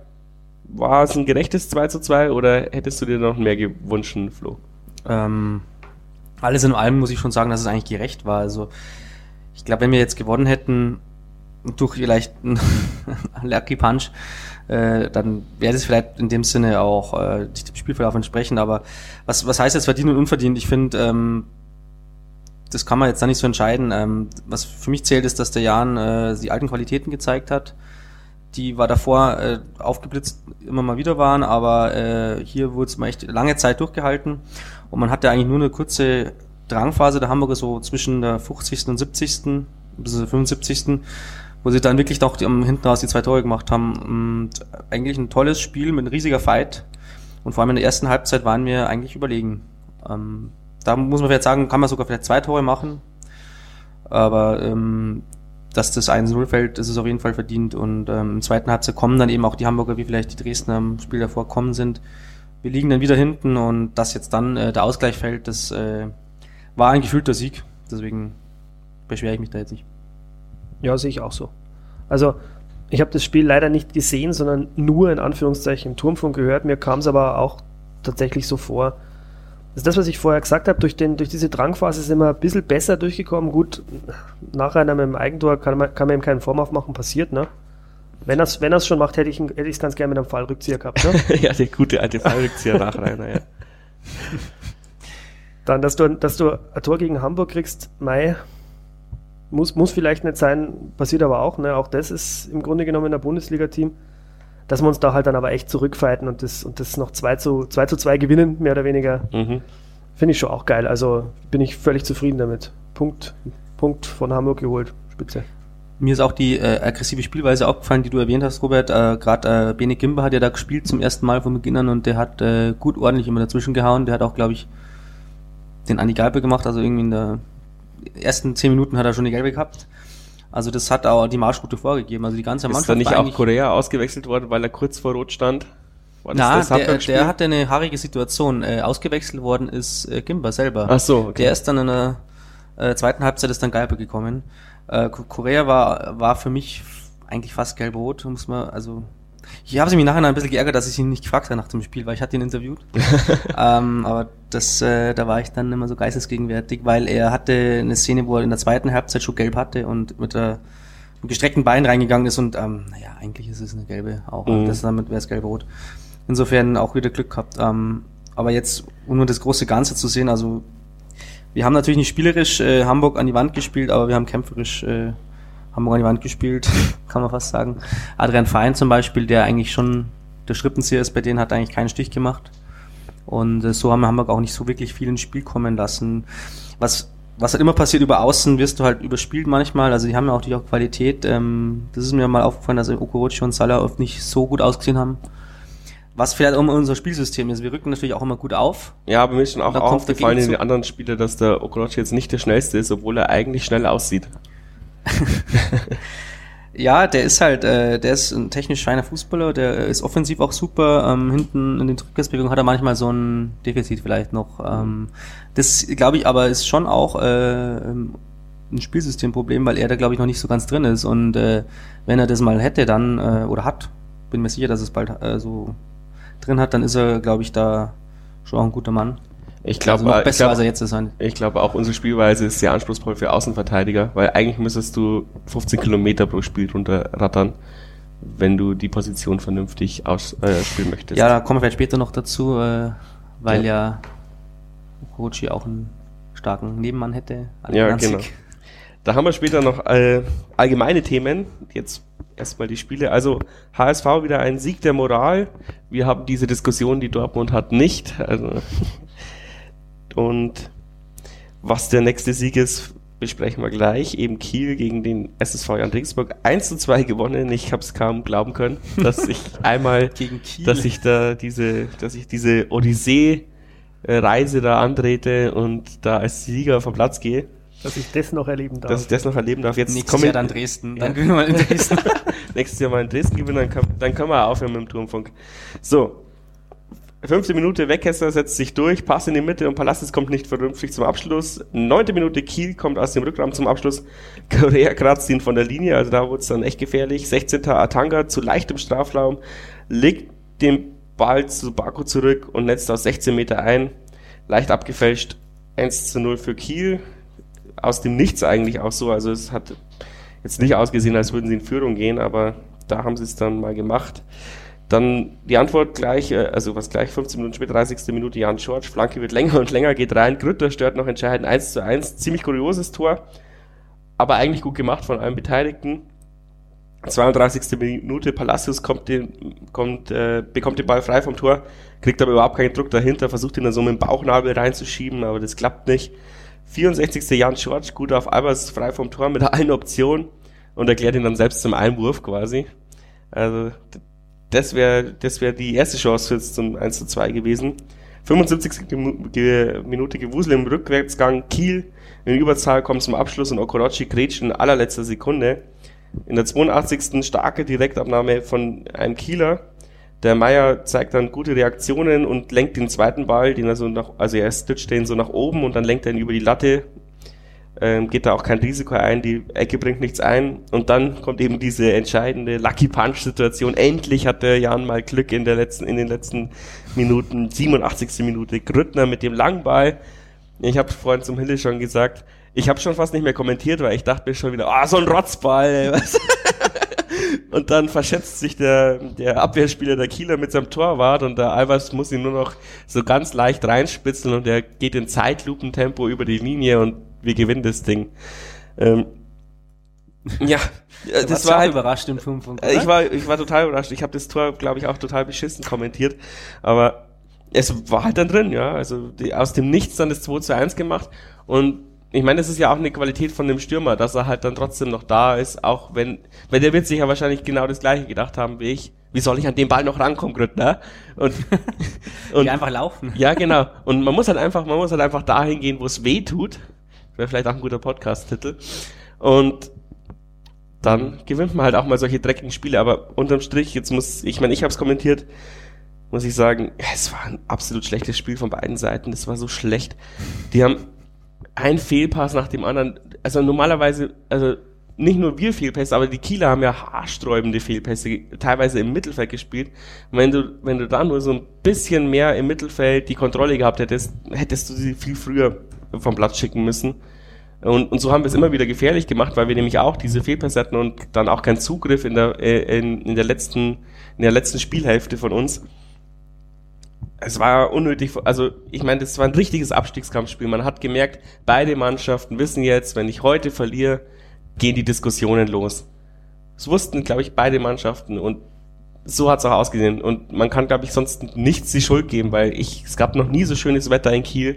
war es ein gerechtes 2 zu 2 oder hättest du dir noch mehr gewünscht, Flo? Ähm, alles in allem muss ich schon sagen, dass es eigentlich gerecht war. Also ich glaube, wenn wir jetzt gewonnen hätten durch vielleicht einen Lucky Punch, äh, dann wäre es vielleicht in dem Sinne auch äh, dem Spielverlauf entsprechend. Aber was, was heißt jetzt verdient und unverdient? Ich finde, ähm, das kann man jetzt da nicht so entscheiden. Ähm, was für mich zählt, ist, dass der Jan äh, die alten Qualitäten gezeigt hat die war davor äh, aufgeblitzt immer mal wieder waren, aber äh, hier wurde es mal echt lange Zeit durchgehalten und man hatte eigentlich nur eine kurze Drangphase der Hamburger so zwischen der 50. und 70. bis 75. wo sie dann wirklich noch die, um, hinten raus die zwei Tore gemacht haben und eigentlich ein tolles Spiel mit riesiger Fight und vor allem in der ersten Halbzeit waren wir eigentlich überlegen. Ähm, da muss man vielleicht sagen, kann man sogar vielleicht zwei Tore machen, aber ähm, dass das 1-0 fällt, ist auf jeden Fall verdient. Und ähm, im zweiten Halbzeit kommen dann eben auch die Hamburger, wie vielleicht die Dresdner im Spiel davor kommen sind. Wir liegen dann wieder hinten und dass jetzt dann äh, der Ausgleich fällt, das äh, war ein gefühlter Sieg. Deswegen beschwere ich mich da jetzt nicht. Ja, sehe ich auch so. Also ich habe das Spiel leider nicht gesehen, sondern nur in Anführungszeichen im Turmfunk gehört. Mir kam es aber auch tatsächlich so vor, das ist das, was ich vorher gesagt habe, durch, den, durch diese Drangphase ist immer ein bisschen besser durchgekommen. Gut, nach einer mit dem Eigentor kann man, kann man ihm keinen Vorwurf machen, passiert, ne? Wenn er es wenn schon macht, hätte ich es ganz gerne mit einem Fallrückzieher gehabt, ne? ja, der gute alte Fallrückzieher nach Rainer, ja. Dann, dass du, dass du ein Tor gegen Hamburg kriegst, Mai, muss, muss vielleicht nicht sein, passiert aber auch, ne? Auch das ist im Grunde genommen ein Bundesliga-Team dass wir uns da halt dann aber echt zurückfighten und das, und das noch 2 zu 2, zu 2 gewinnen, mehr oder weniger. Mhm. Finde ich schon auch geil. Also bin ich völlig zufrieden damit. Punkt, Punkt von Hamburg geholt. Spitze. Mir ist auch die äh, aggressive Spielweise aufgefallen, die du erwähnt hast, Robert. Äh, Gerade äh, Bene Gimba hat ja da gespielt zum ersten Mal von Beginn an und der hat äh, gut ordentlich immer dazwischen gehauen. Der hat auch, glaube ich, den Andi Galpe gemacht. Also irgendwie in der ersten zehn Minuten hat er schon die Gelbe gehabt. Also das hat auch die Marschroute vorgegeben. Also die ganze Mannschaft. Ist da nicht auch Korea ausgewechselt worden, weil er kurz vor Rot stand? War Na, der, der hatte eine haarige Situation. Äh, ausgewechselt worden ist äh, Gimba selber. Ach so, okay. Der ist dann in der äh, zweiten Halbzeit ist dann Geiber gekommen. Äh, Korea war, war für mich eigentlich fast gelb-rot, muss man, also ich habe sie mich nachher ein bisschen geärgert, dass ich ihn nicht gefragt habe nach dem Spiel, weil ich hatte ihn interviewt. ähm, aber das, äh, da war ich dann immer so geistesgegenwärtig, weil er hatte eine Szene, wo er in der zweiten Halbzeit schon gelb hatte und mit der mit gestreckten Beinen reingegangen ist und ähm, naja, eigentlich ist es eine gelbe auch. Mhm. Das damit wäre es gelb-rot. Insofern auch wieder Glück gehabt. Ähm, aber jetzt, um nur das große Ganze zu sehen, also wir haben natürlich nicht spielerisch äh, Hamburg an die Wand gespielt, aber wir haben kämpferisch äh, Hamburg an die Wand gespielt, kann man fast sagen. Adrian Fein zum Beispiel, der eigentlich schon der Schrippenzieher ist, bei denen hat eigentlich keinen Stich gemacht. Und äh, so haben wir Hamburg auch nicht so wirklich viel ins Spiel kommen lassen. Was, was halt immer passiert, über Außen wirst du halt überspielt manchmal. Also die haben ja auch die auch Qualität. Ähm, das ist mir mal aufgefallen, dass Okorochi und Salah oft nicht so gut ausgesehen haben. Was vielleicht auch unser Spielsystem ist. Wir rücken natürlich auch immer gut auf. Ja, aber mir ist schon auch aufgefallen in den anderen Spielen, dass der Okorochi jetzt nicht der schnellste ist, obwohl er eigentlich schnell aussieht. ja, der ist halt, äh, der ist ein technisch feiner Fußballer, der ist offensiv auch super. Ähm, hinten in den Rückwärtsbewegungen hat er manchmal so ein Defizit vielleicht noch. Ähm, das glaube ich aber ist schon auch äh, ein Spielsystemproblem, weil er da glaube ich noch nicht so ganz drin ist. Und äh, wenn er das mal hätte, dann äh, oder hat, bin mir sicher, dass es bald äh, so drin hat, dann ist er, glaube ich, da schon auch ein guter Mann. Ich glaube, also besser glaub, als er jetzt sein. Ich glaube auch, unsere Spielweise ist sehr anspruchsvoll für Außenverteidiger, weil eigentlich müsstest du 15 Kilometer pro Spiel runterrattern, wenn du die Position vernünftig ausspielen äh, möchtest. Ja, da kommen wir vielleicht später noch dazu, äh, weil ja, ja Kochi auch einen starken Nebenmann hätte. Ja, genau. Da haben wir später noch äh, allgemeine Themen. Jetzt erstmal die Spiele. Also HSV wieder ein Sieg der Moral. Wir haben diese Diskussion, die Dortmund hat, nicht. Also und was der nächste Sieg ist, besprechen wir gleich. Eben Kiel gegen den SSV Jan Regensburg 1 zu 2 gewonnen. Ich habe es kaum glauben können, dass ich einmal, dass ich da diese, dass ich diese Odyssee-Reise da antrete und da als Sieger vom Platz gehe. Dass ich das noch erleben darf. Dass ich das noch erleben darf. Jetzt Nächstes Jahr dann Dresden. Dann gewinnen wir in Dresden. Nächstes Jahr mal in Dresden gewinnen, dann, kann, dann können wir aufhören mit dem Turmfunk. So, Fünfte Minute, Weckhester setzt sich durch, Pass in die Mitte und Palastis kommt nicht vernünftig zum Abschluss. Neunte Minute, Kiel kommt aus dem Rückraum zum Abschluss. Korea kratzt ihn von der Linie, also da wurde es dann echt gefährlich. 16. Atanga zu leichtem Strafraum, legt den Ball zu Baku zurück und netzt aus 16 Meter ein. Leicht abgefälscht, 1 zu 0 für Kiel. Aus dem Nichts eigentlich auch so, also es hat jetzt nicht ausgesehen, als würden sie in Führung gehen, aber da haben sie es dann mal gemacht. Dann die Antwort gleich, äh, also was gleich 15 Minuten später, 30. Minute, Jan George, Flanke wird länger und länger, geht rein, Grütter stört noch entscheidend 1 zu 1, ziemlich kurioses Tor, aber eigentlich gut gemacht von allen Beteiligten. 32. Minute, Palacios kommt den, kommt, äh, bekommt den Ball frei vom Tor, kriegt aber überhaupt keinen Druck dahinter, versucht ihn dann so mit dem Bauchnabel reinzuschieben, aber das klappt nicht. 64. Jan George, gut auf Albers, frei vom Tor mit allen Optionen und erklärt ihn dann selbst zum Einwurf quasi. Also das wäre das wäre die erste Chance jetzt zum 1 zu 2 gewesen. 75. Minute Gewusel im Rückwärtsgang, Kiel in Überzahl kommt zum Abschluss und Okorochi grätscht in allerletzter Sekunde. In der 82. starke Direktabnahme von einem Kieler. Der Meier zeigt dann gute Reaktionen und lenkt den zweiten Ball, den er so nach, also er stitcht den so nach oben und dann lenkt er ihn über die Latte ähm, geht da auch kein Risiko ein, die Ecke bringt nichts ein und dann kommt eben diese entscheidende Lucky Punch Situation. Endlich hat der Jan mal Glück in der letzten in den letzten Minuten, 87. Minute Grüttner mit dem langen Ball. Ich habe vorhin zum Hille schon gesagt, ich habe schon fast nicht mehr kommentiert, weil ich dachte mir schon wieder, ah, oh, so ein Rotzball. Ey, was? und dann verschätzt sich der, der Abwehrspieler der Kieler mit seinem Torwart und der Albers muss ihn nur noch so ganz leicht reinspitzeln und er geht in Zeitlupentempo über die Linie und wir gewinnen das Ding. Ähm, ja, das, das war halt überrascht im 5 Ich war ich war total überrascht. Ich habe das Tor, glaube ich, auch total beschissen kommentiert, aber es war halt dann drin, ja. Also die, aus dem Nichts dann das 2 zu 1 gemacht und ich meine, das ist ja auch eine Qualität von dem Stürmer, dass er halt dann trotzdem noch da ist, auch wenn, weil der wird sich ja wahrscheinlich genau das gleiche gedacht haben wie ich. Wie soll ich an den Ball noch rankommen, Grüttner? Und, und einfach laufen. Ja, genau. Und man muss halt einfach, man muss halt einfach dahin gehen, wo es weh tut Wäre vielleicht auch ein guter Podcast-Titel. Und dann gewinnt man halt auch mal solche dreckigen Spiele. Aber unterm Strich, jetzt muss, ich meine, ich habe es kommentiert, muss ich sagen, es war ein absolut schlechtes Spiel von beiden Seiten. Das war so schlecht. Die haben ein Fehlpass nach dem anderen. Also normalerweise, also nicht nur wir Fehlpässe, aber die Kieler haben ja haarsträubende Fehlpässe teilweise im Mittelfeld gespielt. Und wenn du, wenn du da nur so ein bisschen mehr im Mittelfeld die Kontrolle gehabt hättest, hättest du sie viel früher vom Platz schicken müssen. Und, und so haben wir es immer wieder gefährlich gemacht, weil wir nämlich auch diese Fehlpässe hatten und dann auch keinen Zugriff in der, äh, in, in der letzten, in der letzten Spielhälfte von uns. Es war unnötig, also ich meine, das war ein richtiges Abstiegskampfspiel. Man hat gemerkt, beide Mannschaften wissen jetzt, wenn ich heute verliere, gehen die Diskussionen los. Das wussten, glaube ich, beide Mannschaften und so hat es auch ausgesehen. Und man kann, glaube ich, sonst nichts die Schuld geben, weil ich, es gab noch nie so schönes Wetter in Kiel.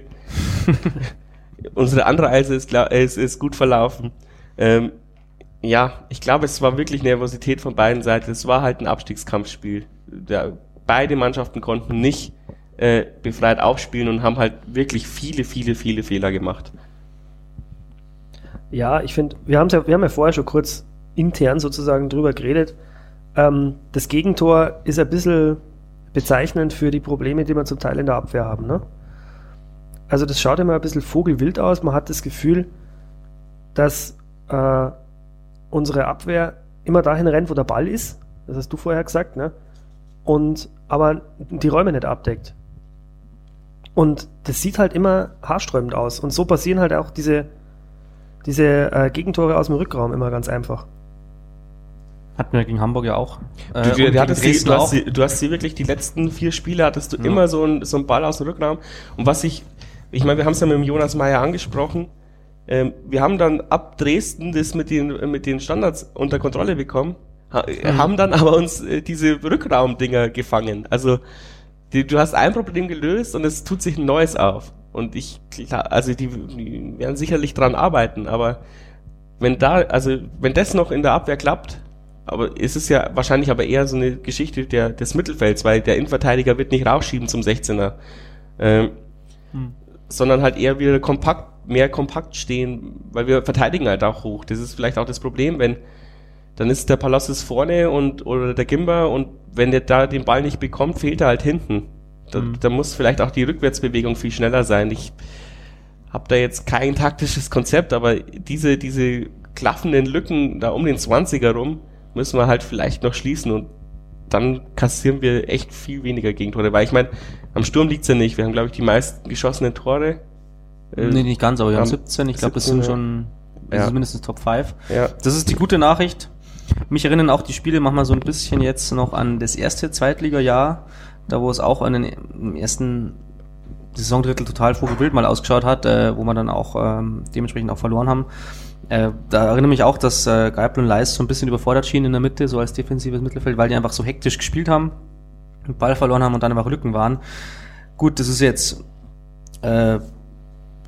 Unsere andere Eise ist, ist, ist gut verlaufen. Ähm, ja, ich glaube, es war wirklich Nervosität von beiden Seiten. Es war halt ein Abstiegskampfspiel. Der, beide Mannschaften konnten nicht äh, befreit aufspielen und haben halt wirklich viele, viele, viele Fehler gemacht. Ja, ich finde, wir, ja, wir haben ja vorher schon kurz intern sozusagen drüber geredet. Ähm, das Gegentor ist ein bisschen bezeichnend für die Probleme, die wir zum Teil in der Abwehr haben. Ne? Also das schaut immer ein bisschen vogelwild aus. Man hat das Gefühl, dass äh, unsere Abwehr immer dahin rennt, wo der Ball ist. Das hast du vorher gesagt, ne? Und aber die Räume nicht abdeckt. Und das sieht halt immer haarsträubend aus. Und so passieren halt auch diese, diese äh, Gegentore aus dem Rückraum immer ganz einfach. Hatten wir gegen Hamburg ja auch. Äh, du, du, hattest sie, du, hast sie, du hast sie wirklich die letzten vier Spiele, hattest du ja. immer so einen so Ball aus dem Rückraum. Und was ich, ich meine, wir haben es ja mit dem Jonas Meyer angesprochen, ähm, wir haben dann ab Dresden das mit den, mit den Standards unter Kontrolle bekommen, ha, mhm. haben dann aber uns äh, diese Rückraumdinger gefangen. Also die, du hast ein Problem gelöst und es tut sich ein neues auf. Und ich, klar, also die, die werden sicherlich dran arbeiten, aber wenn da, also wenn das noch in der Abwehr klappt, aber es ist ja wahrscheinlich aber eher so eine Geschichte der, des Mittelfelds, weil der Innenverteidiger wird nicht rausschieben zum 16er. Ähm, hm. Sondern halt eher wieder kompakt, mehr kompakt stehen, weil wir verteidigen halt auch hoch. Das ist vielleicht auch das Problem, wenn dann ist der Palossus vorne und oder der Gimber und wenn der da den Ball nicht bekommt, fehlt er halt hinten. Da, mhm. da muss vielleicht auch die Rückwärtsbewegung viel schneller sein. Ich habe da jetzt kein taktisches Konzept, aber diese, diese klaffenden Lücken da um den 20er rum müssen wir halt vielleicht noch schließen und dann kassieren wir echt viel weniger Gegentore, weil ich meine, am Sturm liegt's ja nicht. Wir haben, glaube ich, die meisten geschossenen Tore. Äh, nee, nicht ganz, aber wir haben 17. Ich glaube, das sind schon ja. das ist mindestens Top 5. Ja. Das ist die gute Nachricht. Mich erinnern auch die Spiele manchmal so ein bisschen jetzt noch an das erste Zweitliga-Jahr, da wo es auch an den im ersten Saisondrittel total vogelwild mal ausgeschaut hat, äh, wo wir dann auch ähm, dementsprechend auch verloren haben. Äh, da erinnere mich auch, dass äh, Geipel und Leis so ein bisschen überfordert schienen in der Mitte, so als defensives Mittelfeld, weil die einfach so hektisch gespielt haben, den Ball verloren haben und dann einfach Lücken waren. Gut, das ist jetzt äh,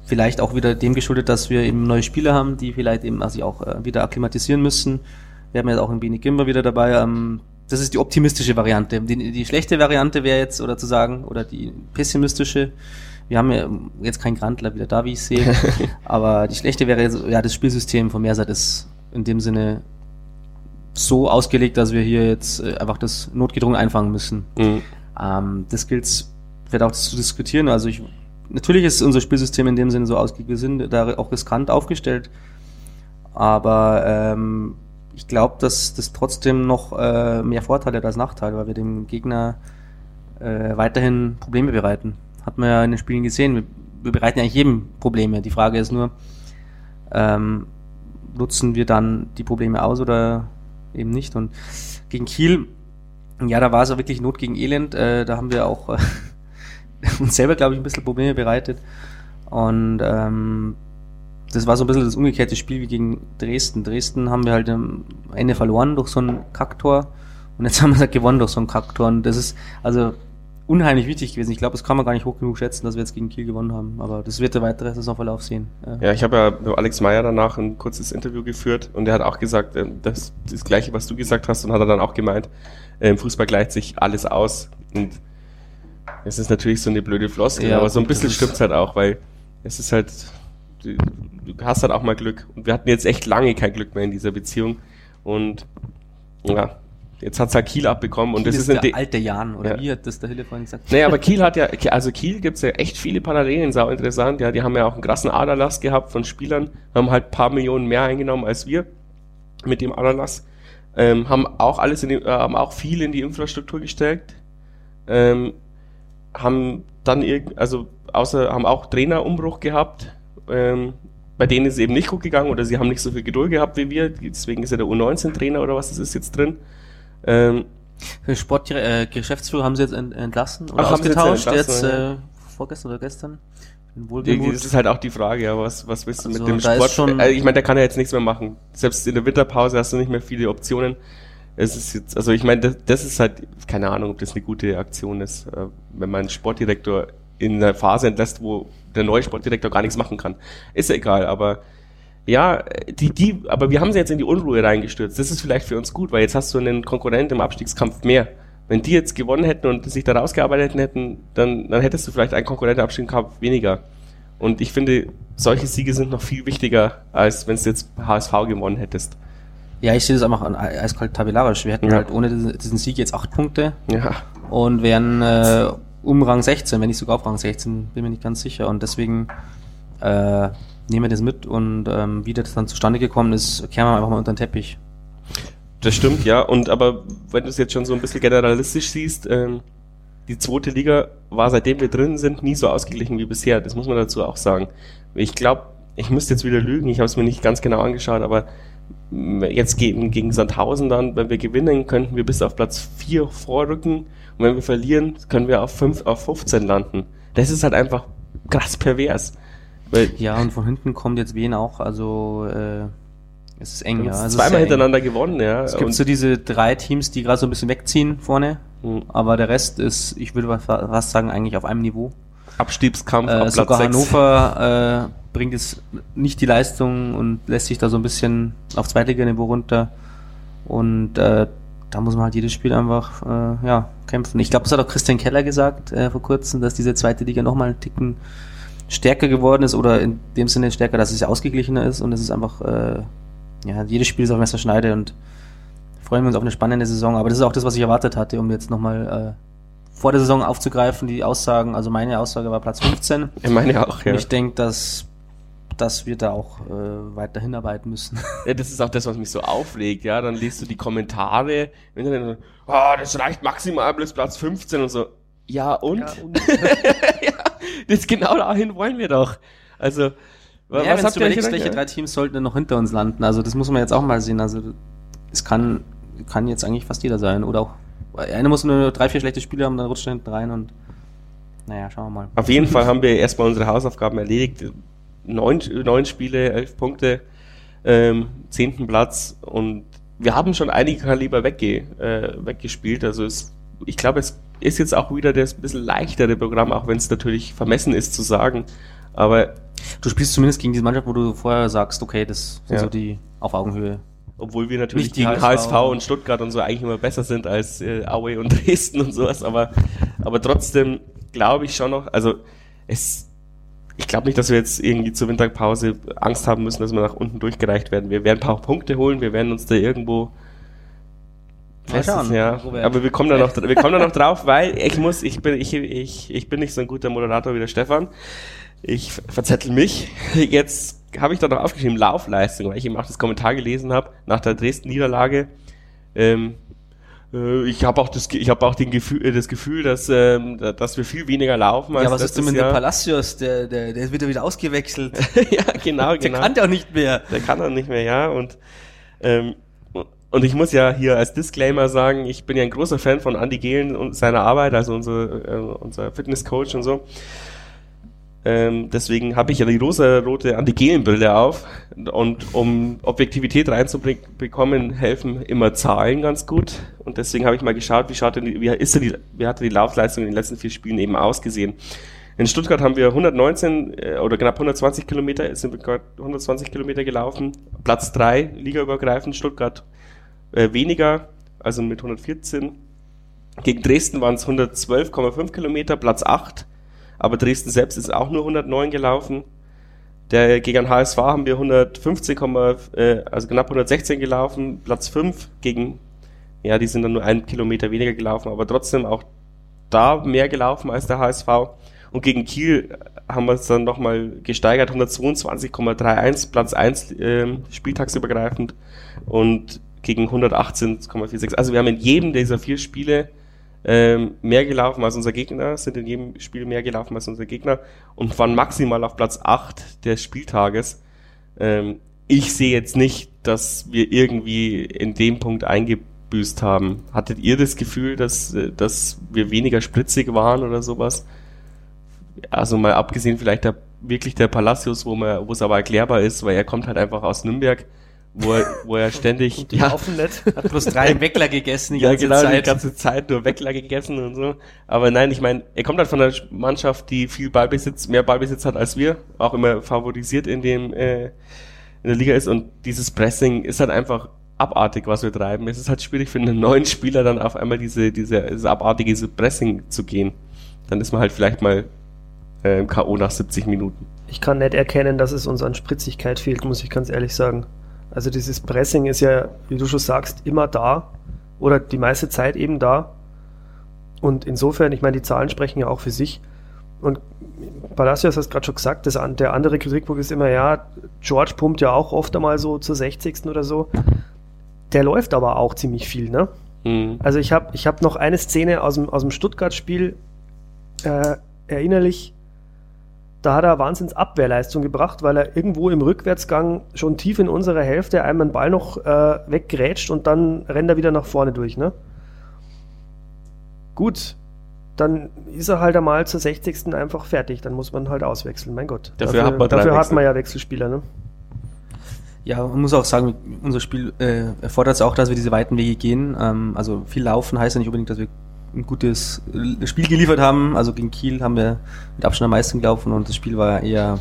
vielleicht auch wieder dem geschuldet, dass wir eben neue Spieler haben, die vielleicht eben also auch äh, wieder akklimatisieren müssen. Wir haben jetzt auch ein Bini Gimber wieder dabei. Ähm, das ist die optimistische Variante. Die, die schlechte Variante wäre jetzt, oder zu sagen, oder die pessimistische, wir haben ja jetzt keinen Grandler wieder da, wie ich sehe. aber die schlechte wäre jetzt, ja, das Spielsystem von Mersat ist in dem Sinne so ausgelegt, dass wir hier jetzt äh, einfach das notgedrungen einfangen müssen. Mhm. Ähm, das gilt vielleicht auch zu diskutieren. Also ich, natürlich ist unser Spielsystem in dem Sinne so ausgelegt, wir sind da auch riskant aufgestellt. Aber ähm, ich glaube, dass das trotzdem noch äh, mehr Vorteile hat als Nachteile, weil wir dem Gegner äh, weiterhin Probleme bereiten. Hat man ja in den Spielen gesehen. Wir, wir bereiten ja eigentlich jedem Probleme. Die Frage ist nur, ähm, nutzen wir dann die Probleme aus oder eben nicht? Und gegen Kiel, ja, da war es ja wirklich Not gegen Elend. Äh, da haben wir auch äh, uns selber, glaube ich, ein bisschen Probleme bereitet. Und ähm, das war so ein bisschen das umgekehrte Spiel wie gegen Dresden. Dresden haben wir halt am Ende verloren durch so einen Kacktor und jetzt haben wir halt gewonnen durch so einen Kacktor. Und das ist also unheimlich wichtig gewesen. Ich glaube, das kann man gar nicht hoch genug schätzen, dass wir jetzt gegen Kiel gewonnen haben. Aber das wird der weitere Saisonverlauf sehen. Ja, ich habe ja mit Alex Meyer danach ein kurzes Interview geführt und er hat auch gesagt, ähm, das, das Gleiche, was du gesagt hast, und hat er dann auch gemeint, im Fußball gleicht sich alles aus. Und es ist natürlich so eine blöde Floskel, ja, aber so ein bisschen stimmt's halt auch, weil es ist halt du, du hast halt auch mal Glück. Und wir hatten jetzt echt lange kein Glück mehr in dieser Beziehung. Und ja, jetzt hat's halt Kiel abbekommen. Kiel und das ist, ist der alte Jan, oder ja. wie hat das der Hille vorhin gesagt? Nee, aber Kiel hat ja, also Kiel gibt's ja echt viele Parallelen, sau interessant. Ja, die haben ja auch einen krassen Aderlass gehabt von Spielern, haben halt paar Millionen mehr eingenommen als wir mit dem Aderlass. Ähm, haben auch alles in die, äh, haben auch viel in die Infrastruktur gesteckt. Ähm, haben dann irgend, also außer haben auch Trainerumbruch gehabt, ähm, bei denen ist es eben nicht gut gegangen oder sie haben nicht so viel Geduld gehabt wie wir. Deswegen ist ja der U19-Trainer oder was das ist jetzt drin. Ähm, Sportgeschäftsführer äh, haben sie jetzt entlassen oder Ach, ausgetauscht, jetzt, jetzt äh, vorgestern oder gestern? Das ist halt auch die Frage, ja, was, was willst du also, mit dem Sport? Schon also ich meine, der kann ja jetzt nichts mehr machen. Selbst in der Winterpause hast du nicht mehr viele Optionen. Es ist jetzt, also ich meine, das, das ist halt, keine Ahnung, ob das eine gute Aktion ist, äh, wenn man einen Sportdirektor in einer Phase entlässt, wo der neue Sportdirektor gar nichts machen kann. Ist ja egal, aber ja, die, die, aber wir haben sie jetzt in die Unruhe reingestürzt. Das ist vielleicht für uns gut, weil jetzt hast du einen Konkurrent im Abstiegskampf mehr. Wenn die jetzt gewonnen hätten und sich da rausgearbeitet hätten, dann, dann hättest du vielleicht einen Konkurrent im Abstiegskampf weniger. Und ich finde, solche Siege sind noch viel wichtiger, als wenn du jetzt HSV gewonnen hättest. Ja, ich sehe das einfach eiskalt tabellarisch. Wir hätten ja. halt ohne diesen Sieg jetzt acht Punkte. Ja. Und wären äh, um Rang 16, wenn nicht sogar auf Rang 16, bin mir nicht ganz sicher. Und deswegen äh, nehmen wir das mit und ähm, wie das dann zustande gekommen ist, kehren wir einfach mal unter den Teppich. Das stimmt, ja. Und aber wenn du es jetzt schon so ein bisschen generalistisch siehst, ähm, die zweite Liga war, seitdem wir drin sind, nie so ausgeglichen wie bisher. Das muss man dazu auch sagen. Ich glaube, ich müsste jetzt wieder lügen, ich habe es mir nicht ganz genau angeschaut, aber jetzt gegen, gegen Sandhausen dann, wenn wir gewinnen, könnten wir bis auf Platz 4 vorrücken und wenn wir verlieren, können wir auf, 5, auf 15 landen. Das ist halt einfach krass pervers. Weil ja, und von hinten kommt jetzt Wien auch, also äh, es ist eng, ja. Also zweimal hintereinander gewonnen, ja. Es gibt und so diese drei Teams, die gerade so ein bisschen wegziehen vorne, mhm. aber der Rest ist, ich würde fast sagen, eigentlich auf einem Niveau. Abstiegskampf äh, Sogar 6. Hannover äh, bringt es nicht die Leistung und lässt sich da so ein bisschen auf Zweitliganiveau runter. Und äh, da muss man halt jedes Spiel einfach äh, ja, kämpfen. Ich glaube, das hat auch Christian Keller gesagt äh, vor kurzem, dass diese zweite Liga nochmal einen Ticken stärker geworden ist oder in dem Sinne stärker, dass es ja ausgeglichener ist und es ist einfach, äh, ja, jedes Spiel ist auf Messerschneide und freuen wir uns auf eine spannende Saison. Aber das ist auch das, was ich erwartet hatte, um jetzt nochmal äh, vor der Saison aufzugreifen, die Aussagen, also meine Aussage war Platz 15. Ich meine auch, ja. Und ich denke, dass dass wir da auch äh, weiter hinarbeiten müssen. Ja, das ist auch das, was mich so aufregt, ja. Dann liest du die Kommentare, wenn du dann, oh, das reicht maximal bis Platz 15 und so. Ja, und? Ja, und? ja, das genau dahin wollen wir doch. Also, ja, was habt ihr überlegst, welche drei Teams sollten denn noch hinter uns landen? Also, das muss man jetzt auch mal sehen. Also, es kann, kann jetzt eigentlich fast jeder sein. Oder auch, einer muss nur drei, vier schlechte Spiele haben, dann rutscht er hinten rein und naja, schauen wir mal. Auf jeden Fall haben wir erstmal unsere Hausaufgaben erledigt neun, neun Spiele, elf Punkte, ähm, zehnten Platz und wir haben schon einige Kaliber wegge, äh, weggespielt. Also es, ich glaube, es ist jetzt auch wieder das bisschen leichtere Programm, auch wenn es natürlich vermessen ist zu sagen. Aber du spielst zumindest gegen diese Mannschaft, wo du vorher sagst, okay, das sind ja. so die auf Augenhöhe. Obwohl wir natürlich Nicht gegen HSV. HSV. und Stuttgart und so eigentlich immer besser sind als äh, Aue und Dresden und sowas, aber, aber trotzdem glaube ich schon noch, also es, ich glaube nicht, dass wir jetzt irgendwie zur Winterpause Angst haben müssen, dass wir nach unten durchgereicht werden. Wir werden ein paar Punkte holen, wir werden uns da irgendwo Festes, ja. Aber wir kommen da noch, wir kommen da noch drauf, weil ich muss, ich bin, ich, ich, ich bin nicht so ein guter Moderator wie der Stefan. Ich verzettel mich. Jetzt habe ich da noch aufgeschrieben Laufleistung, weil ich eben auch das Kommentar gelesen habe nach der Dresden-Niederlage. Ähm, äh, ich habe auch das, ich habe auch den Gefühl, äh, das Gefühl, dass, ähm, dass wir viel weniger laufen als Ja, was ist denn mit dem Palacios? Der, der, der wird ja wieder ausgewechselt. ja, genau, der genau. kann ja auch nicht mehr. Der kann auch nicht mehr, ja. Und ähm, und ich muss ja hier als Disclaimer sagen, ich bin ja ein großer Fan von Andy Gehlen und seiner Arbeit, also unser, äh, unser Fitnesscoach und so. Ähm, deswegen habe ich ja die rosa-rote Antigenbrille auf. Und um Objektivität reinzubekommen, helfen immer Zahlen ganz gut. Und deswegen habe ich mal geschaut, wie, schaut denn die, wie, ist denn die, wie hatte die Laufleistung in den letzten vier Spielen eben ausgesehen. In Stuttgart haben wir 119 äh, oder knapp 120 Kilometer, sind wir 120 Kilometer gelaufen. Platz drei ligaübergreifend, Stuttgart äh, weniger, also mit 114. Gegen Dresden waren es 112,5 Kilometer, Platz 8 aber Dresden selbst ist auch nur 109 gelaufen. Der, gegen HSV haben wir 115, äh, also knapp 116 gelaufen, Platz 5 gegen, ja, die sind dann nur einen Kilometer weniger gelaufen, aber trotzdem auch da mehr gelaufen als der HSV. Und gegen Kiel haben wir es dann nochmal gesteigert, 122,31, Platz 1 äh, spieltagsübergreifend und gegen 118,46. Also wir haben in jedem dieser vier Spiele ähm, mehr gelaufen als unser Gegner, sind in jedem Spiel mehr gelaufen als unser Gegner und waren maximal auf Platz 8 des Spieltages. Ähm, ich sehe jetzt nicht, dass wir irgendwie in dem Punkt eingebüßt haben. Hattet ihr das Gefühl, dass, dass wir weniger spritzig waren oder sowas? Also mal abgesehen vielleicht der, wirklich der Palacios, wo man, wo es aber erklärbar ist, weil er kommt halt einfach aus Nürnberg wo er, wo er ständig ja, hat bloß drei Weckler gegessen die ja, ganze genau, Zeit. die ganze Zeit nur Weckler gegessen und so. Aber nein, ich meine, er kommt halt von einer Mannschaft, die viel Ballbesitz, mehr Ballbesitz hat als wir, auch immer favorisiert in dem äh, in der Liga ist und dieses Pressing ist halt einfach abartig, was wir treiben. Es ist halt schwierig für einen neuen Spieler dann auf einmal diese diese, diese abartige diese Pressing zu gehen. Dann ist man halt vielleicht mal äh, im KO nach 70 Minuten. Ich kann nicht erkennen, dass es uns an Spritzigkeit fehlt, muss ich ganz ehrlich sagen. Also dieses Pressing ist ja, wie du schon sagst, immer da oder die meiste Zeit eben da. Und insofern, ich meine, die Zahlen sprechen ja auch für sich. Und Palacios hast gerade schon gesagt, das, der andere Kritikpunkt ist immer, ja, George pumpt ja auch oft einmal so zur 60. oder so. Der läuft aber auch ziemlich viel, ne? Mhm. Also ich habe ich hab noch eine Szene aus dem, aus dem Stuttgart-Spiel äh, erinnerlich. Da hat er Wahnsinns Abwehrleistung gebracht, weil er irgendwo im Rückwärtsgang schon tief in unserer Hälfte einmal einen Ball noch äh, weggrätscht und dann rennt er wieder nach vorne durch. Ne? Gut, dann ist er halt einmal zur 60. einfach fertig. Dann muss man halt auswechseln. Mein Gott. Dafür, dafür hat man, dafür hat man ja Wechselspieler. Ne? Ja, man muss auch sagen, unser Spiel äh, erfordert es auch, dass wir diese weiten Wege gehen. Ähm, also viel laufen heißt ja nicht unbedingt, dass wir ein gutes Spiel geliefert haben. Also gegen Kiel haben wir mit Abstand am meisten gelaufen und das Spiel war eher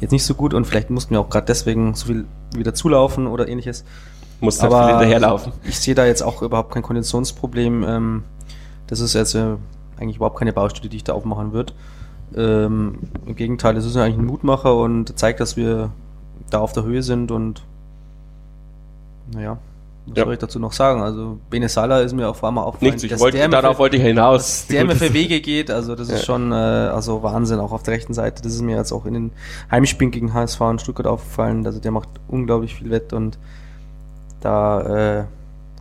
jetzt nicht so gut und vielleicht mussten wir auch gerade deswegen so viel wieder zulaufen oder ähnliches. Musste halt viel hinterherlaufen. Ich sehe da jetzt auch überhaupt kein Konditionsproblem. Ähm, das ist jetzt äh, eigentlich überhaupt keine Baustelle, die ich da aufmachen würde. Ähm, Im Gegenteil, es ist eigentlich ein Mutmacher und zeigt, dass wir da auf der Höhe sind und naja, was ja. soll ich dazu noch sagen? Also Bene Sala ist mir auf einmal aufgefallen. Nichts, ich wollte, darauf für, wollte ich hinaus. Der mir für Wege geht, also das ist schon äh, also Wahnsinn, auch auf der rechten Seite. Das ist mir jetzt auch in den Heimspielen gegen HSV und Stuttgart aufgefallen. Also der macht unglaublich viel Wett und da äh,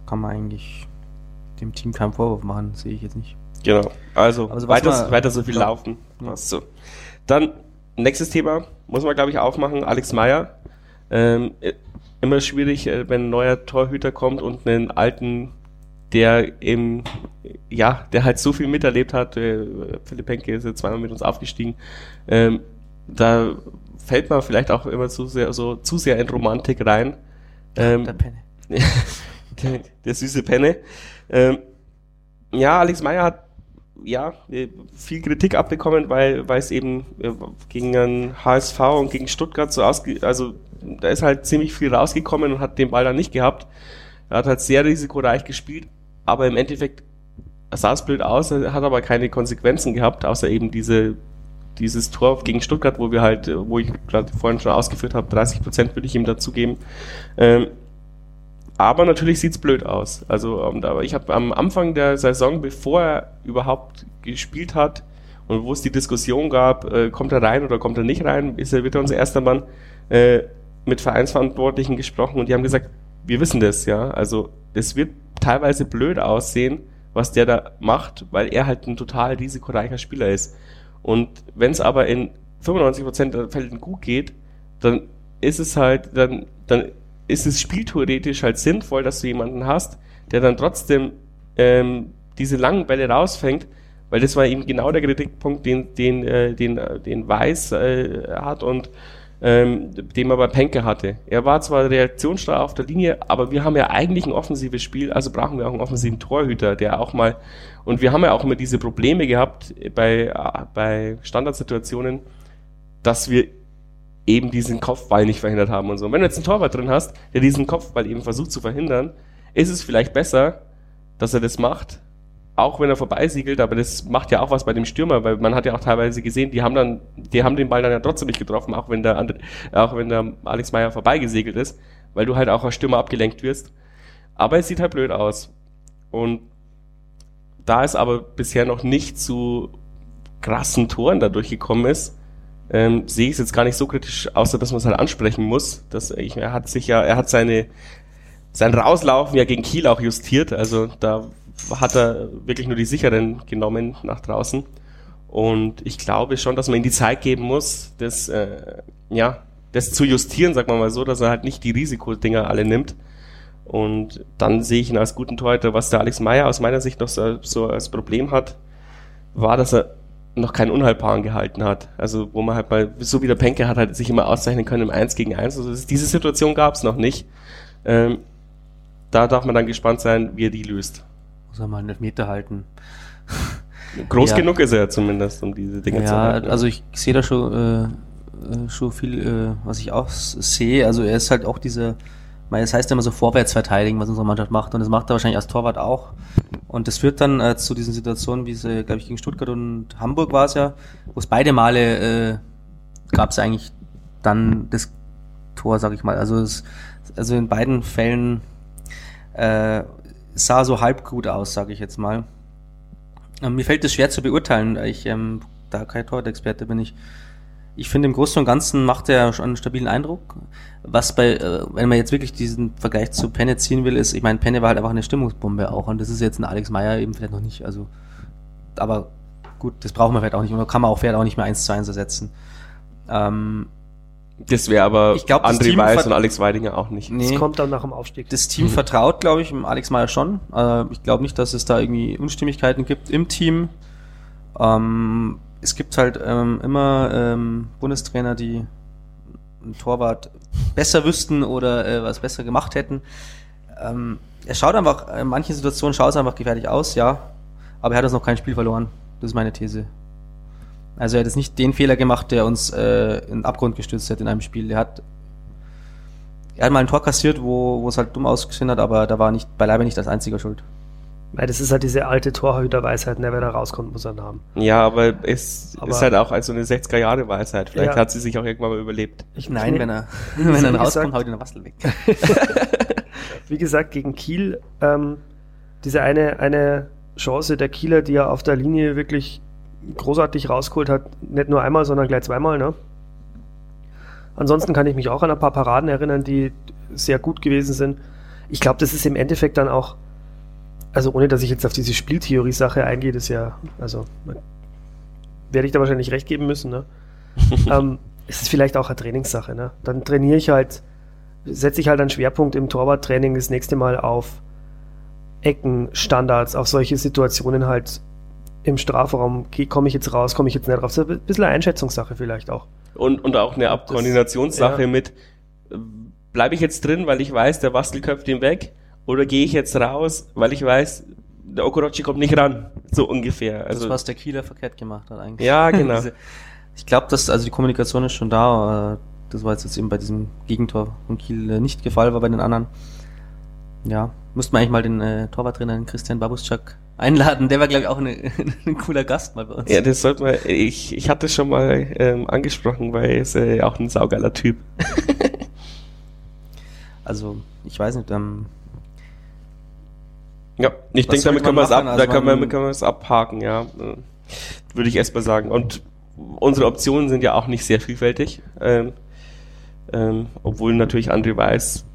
kann man eigentlich dem Team keinen Vorwurf machen, sehe ich jetzt nicht. Genau, also, also weiter, man, weiter so viel ja. laufen. Ja. So. Dann nächstes Thema, muss man glaube ich aufmachen, Alex Meyer. Ähm, immer schwierig, äh, wenn ein neuer Torhüter kommt und einen alten, der eben, ja, der halt so viel miterlebt hat. Äh, Philipp Henke ist jetzt zweimal mit uns aufgestiegen. Ähm, da fällt man vielleicht auch immer zu sehr, so, zu sehr in Romantik rein. Ähm, der Penne. der, der, süße Penne. Ähm, ja, Alex Meyer hat ja, viel Kritik abbekommen, weil, weil es eben äh, gegen den HSV und gegen Stuttgart so ausge, also da ist halt ziemlich viel rausgekommen und hat den Ball dann nicht gehabt. Er hat halt sehr risikoreich gespielt, aber im Endeffekt sah es blöd aus, hat aber keine Konsequenzen gehabt, außer eben diese, dieses Tor gegen Stuttgart, wo wir halt, wo ich gerade vorhin schon ausgeführt habe, 30 Prozent würde ich ihm dazugeben. Ähm, aber natürlich sieht's blöd aus. Also ähm, ich habe am Anfang der Saison, bevor er überhaupt gespielt hat und wo es die Diskussion gab, äh, kommt er rein oder kommt er nicht rein, ist er wieder unser erster Mann, äh, mit Vereinsverantwortlichen gesprochen und die haben gesagt, wir wissen das, ja. Also es wird teilweise blöd aussehen, was der da macht, weil er halt ein total risikoreicher Spieler ist. Und wenn es aber in 95% der Fällen gut geht, dann ist es halt, dann, dann ist es spieltheoretisch halt sinnvoll, dass du jemanden hast, der dann trotzdem ähm, diese langen Bälle rausfängt, weil das war eben genau der Kritikpunkt, den, den, äh, den, äh, den Weiß äh, hat und ähm, den man bei Penke hatte. Er war zwar reaktionsstark auf der Linie, aber wir haben ja eigentlich ein offensives Spiel, also brauchen wir auch einen offensiven Torhüter, der auch mal, und wir haben ja auch immer diese Probleme gehabt bei, bei Standardsituationen, dass wir eben diesen Kopfball nicht verhindert haben und so. Und wenn du jetzt einen Torwart drin hast, der diesen Kopfball eben versucht zu verhindern, ist es vielleicht besser, dass er das macht, auch wenn er vorbeisiegelt, aber das macht ja auch was bei dem Stürmer, weil man hat ja auch teilweise gesehen, die haben dann, die haben den Ball dann ja trotzdem nicht getroffen, auch wenn der, Andre, auch wenn der Alex Meyer vorbeigesegelt ist, weil du halt auch als Stürmer abgelenkt wirst. Aber es sieht halt blöd aus. Und da es aber bisher noch nicht zu krassen Toren dadurch gekommen ist, ähm, sehe ich es jetzt gar nicht so kritisch, außer dass man es halt ansprechen muss. Dass ich, er hat sich ja, er hat seine sein Rauslaufen ja gegen Kiel auch justiert, also da hat er wirklich nur die sicheren genommen nach draußen. Und ich glaube schon, dass man ihm die Zeit geben muss, das, äh, ja, das zu justieren, sagt man mal so, dass er halt nicht die Risikodinger alle nimmt. Und dann sehe ich ihn als guten Torhüter. Was der Alex Meyer aus meiner Sicht noch so, so als Problem hat, war, dass er noch keinen Unhaltbaren gehalten hat. Also wo man halt mal, so wie der Penke hat halt sich immer auszeichnen können im 1 gegen 1. Also diese Situation gab es noch nicht. Ähm, da darf man dann gespannt sein, wie er die löst. Muss er mal einen Meter halten. Groß ja. genug ist er zumindest, um diese Dinge ja, zu halten. Also ich sehe da schon, äh, äh, schon viel, äh, was ich auch sehe. Also er ist halt auch diese, das heißt immer so vorwärts verteidigen, was unsere Mannschaft macht. Und das macht er wahrscheinlich als Torwart auch. Und das führt dann äh, zu diesen Situationen, wie es, äh, glaube ich, gegen Stuttgart und Hamburg war es ja, wo es beide Male äh, gab es eigentlich dann das Tor, sag ich mal. Also, es, also in beiden Fällen äh, sah so halb gut aus, sage ich jetzt mal. Ähm, mir fällt es schwer zu beurteilen, ich ähm, da kein Torexperte bin ich. ich finde im Großen und Ganzen macht er schon einen stabilen Eindruck. Was bei, äh, wenn man jetzt wirklich diesen Vergleich zu Penne ziehen will, ist, ich meine, Penne war halt einfach eine Stimmungsbombe auch und das ist jetzt ein Alex Meyer eben vielleicht noch nicht. Also, aber gut, das brauchen wir vielleicht auch nicht und kann man auch vielleicht auch nicht mehr eins zu eins ersetzen. Ähm, das wäre aber ich glaub, André Team Weiß und Alex Weidinger auch nicht. nee. Das kommt dann nach dem Aufstieg. Das Team vertraut, glaube ich, dem Alex Meyer schon. Äh, ich glaube nicht, dass es da irgendwie Unstimmigkeiten gibt im Team. Ähm, es gibt halt ähm, immer ähm, Bundestrainer, die einen Torwart besser wüssten oder äh, was besser gemacht hätten. Ähm, er schaut einfach, in manchen Situationen schaut es einfach gefährlich aus, ja. Aber er hat uns noch kein Spiel verloren. Das ist meine These. Also er hat jetzt nicht den Fehler gemacht, der uns äh, in den Abgrund gestürzt hat in einem Spiel. Er hat er hat mal ein Tor kassiert, wo, wo es halt dumm ausgesehen hat, aber da war nicht beileibe nicht als einziger schuld. Weil das ist halt diese alte Torhüterweisheit, ne, wer da rauskommt, muss er einen haben. Ja, aber es Aber- ist halt auch als so eine 60er Jahre Weisheit. Vielleicht Ja. hat sie sich auch irgendwann mal überlebt. Ich, Nein, wenn er, wenn er gesagt- rauskommt, haut ihn der Wastel weg. Wie gesagt, gegen Kiel, ähm, diese eine, eine Chance der Kieler, die er auf der Linie wirklich großartig rausgeholt hat, nicht nur einmal, sondern gleich zweimal, ne? Ansonsten kann ich mich auch an ein paar Paraden erinnern, die sehr gut gewesen sind. Ich glaube, das ist im Endeffekt dann auch, also ohne dass ich jetzt auf diese Spieltheorie-Sache eingehe, das ist ja, also werde ich da wahrscheinlich recht geben müssen, ne? ähm, es ist vielleicht auch eine Trainingssache, ne? Dann trainiere ich halt, setze ich halt einen Schwerpunkt im Torwarttraining das nächste Mal auf Ecken, Standards, auf solche Situationen halt im Strafraum. Komme ich jetzt raus, komme ich jetzt nicht raus? Das ist ein bisschen eine Einschätzungssache vielleicht auch. Und, und auch eine Abkoordinationssache ja. mit, bleibe ich jetzt drin, weil ich weiß, der Wastel köpft ihn weg, oder gehe ich jetzt raus, weil ich weiß, der Okorochi kommt nicht ran, so ungefähr. Das, Also, was der Kieler verkehrt gemacht hat eigentlich. ja, genau. Ich glaube, dass also die Kommunikation ist schon da. äh, Das war jetzt, jetzt eben bei diesem Gegentor von Kiel äh, nicht gefallen, war bei den anderen. Ja, müssten wir eigentlich mal den äh, Torwarttrainer Christian Babuschak einladen. Der war, glaube ich, auch eine, ein cooler Gast mal bei uns. Ja, das sollte man, ich, ich hatte es schon mal ähm, angesprochen, weil er ist äh, auch ein saugeiler Typ. Also, ich weiß nicht, ähm, Ja, ich denke, damit können wir es ab? Also da können wir, können wir es abhaken, ja. Äh, Würde ich erstmal sagen. Und unsere Optionen sind ja auch nicht sehr vielfältig. Ähm, ähm, obwohl natürlich André weiß,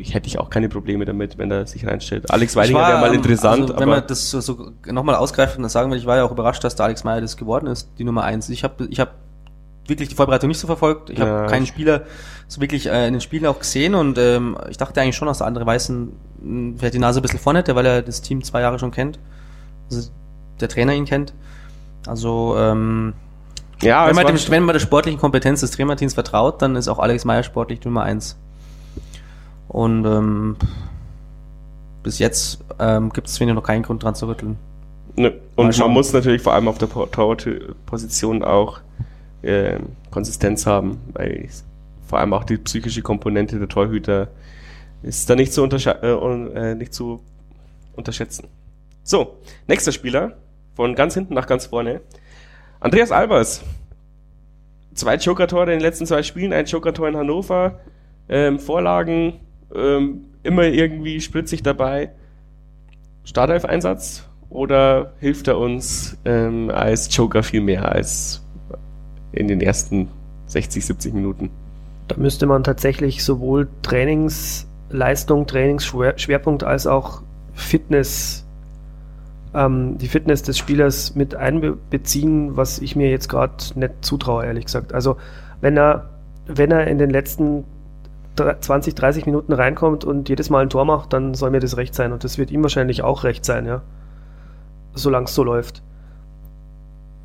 ich hätte ich auch keine Probleme damit, wenn er sich reinstellt. Alex Weidinger wäre mal ähm, interessant, also, wenn man das so, so nochmal ausgreift und das sagen will, ich war ja auch überrascht, dass der Alex Meyer das geworden ist, die Nummer eins. Ich habe ich hab wirklich die Vorbereitung nicht so verfolgt. Ich habe Ja, keinen ich- Spieler so wirklich äh, in den Spielen auch gesehen und ähm, ich dachte eigentlich schon, dass der andere Weißen mh, vielleicht die Nase ein bisschen vorne hätte, weil er das Team zwei Jahre schon kennt. Also der Trainer ihn kennt. Also ähm, ja, wenn, man dem, wenn man der sportlichen Kompetenz des Trainerteams vertraut, dann ist auch Alex Meyer sportlich Nummer eins. Und ähm, bis jetzt ähm, gibt es ich noch keinen Grund dran zu rütteln. Ne, und man muss natürlich vor allem auf der Po- Torwartposition auch ähm, Konsistenz haben, weil vor allem auch die psychische Komponente der Torhüter ist da nicht zu, äh, äh, nicht zu unterschätzen. So, nächster Spieler, von ganz hinten nach ganz vorne. Andreas Albers. Zwei Joker-Tore in den letzten zwei Spielen, ein Joker-Tor in Hannover, ähm, Vorlagen, ähm, immer irgendwie spritzig dabei. Startelf-Einsatz oder hilft er uns ähm, als Joker viel mehr als in den ersten 60, 70 Minuten? Da müsste man tatsächlich sowohl Trainingsleistung, Trainingsschwerpunkt als auch Fitness, ähm, die Fitness des Spielers mit einbeziehen, was ich mir jetzt gerade nicht zutraue, ehrlich gesagt. Also wenn er, wenn er in den letzten 20, 30 Minuten reinkommt und jedes Mal ein Tor macht, dann soll mir das recht sein. Und das wird ihm wahrscheinlich auch recht sein, ja. Solange es so läuft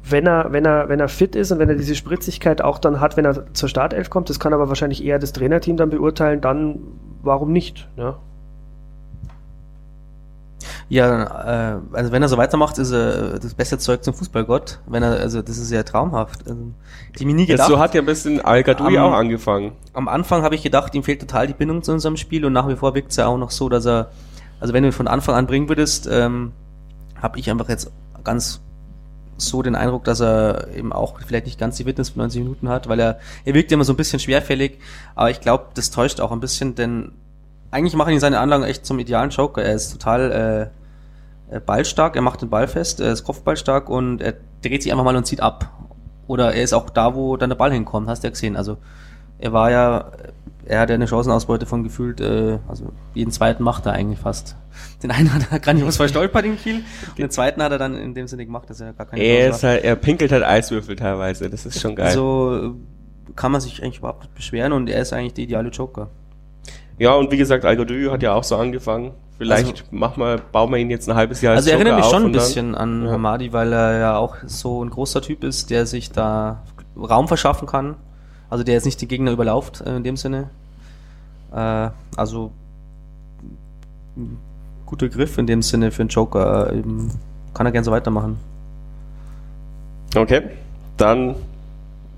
wenn er, wenn er, wenn er fit ist und wenn er diese Spritzigkeit auch dann hat, wenn er zur Startelf kommt, das kann aber wahrscheinlich eher das Trainerteam dann beurteilen, dann warum nicht? Ne? Ja, äh, also wenn er so weitermacht, ist er das beste Zeug zum Fußballgott. Wenn er, also das ist ja traumhaft. Also, die mir nie gedacht. so hat ja ein bisschen Al-Gadoui Am- auch angefangen. am Anfang habe ich gedacht, ihm fehlt total die Bindung zu unserem Spiel und nach wie vor wirkt es ja auch noch so, dass er, also wenn du ihn von Anfang an bringen würdest, ähm, habe ich einfach jetzt ganz so den Eindruck, dass er eben auch vielleicht nicht ganz die Fitness für 90 Minuten hat, weil er, er wirkt immer so ein bisschen schwerfällig, aber ich glaube, das täuscht auch ein bisschen, denn eigentlich machen ihn seine Anlagen echt zum idealen Joker. Er ist total äh, äh, ballstark, er macht den Ball fest, er ist kopfballstark und er dreht sich einfach mal und zieht ab. oder er ist auch da, wo dann der Ball hinkommt, hast du ja gesehen. Also er war ja, er hat ja eine Chancenausbeute von gefühlt, äh, also jeden zweiten macht er eigentlich fast. Den einen hat er grandios verstolpert in Kiel, und den zweiten hat er dann in dem Sinne gemacht, dass er gar keine Er, Chance ist halt, er pinkelt halt Eiswürfel teilweise, das ist schon geil. Also kann man sich eigentlich überhaupt nicht beschweren und er ist eigentlich der ideale Joker. Ja, und wie gesagt, Algodü hat ja auch so angefangen. Vielleicht Also- mach mal, bauen wir ihn jetzt ein halbes Jahr als Also er erinnert mich schon ein dann- bisschen an Ja. Hamadi, weil er ja auch so ein großer Typ ist, der sich da Raum verschaffen kann. Also der jetzt nicht die Gegner überlauft äh, in dem Sinne. Äh, also guter Griff in dem Sinne für einen Joker. Äh, kann er gern so weitermachen. Okay, dann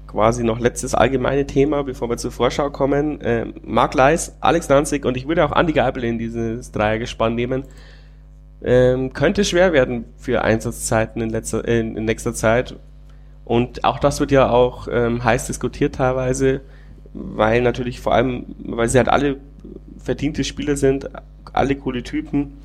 quasi noch letztes allgemeine Thema, bevor wir zur Vorschau kommen. Ähm, Marc Leis, Alex Nanzig und ich würde auch Andi Geipel in dieses Dreiergespann nehmen. Ähm, könnte schwer werden für Einsatzzeiten in, letzter, in, in nächster Zeit. Und auch das wird ja auch ähm, heiß diskutiert teilweise, weil natürlich vor allem, weil sie halt alle verdiente Spieler sind, alle coole Typen.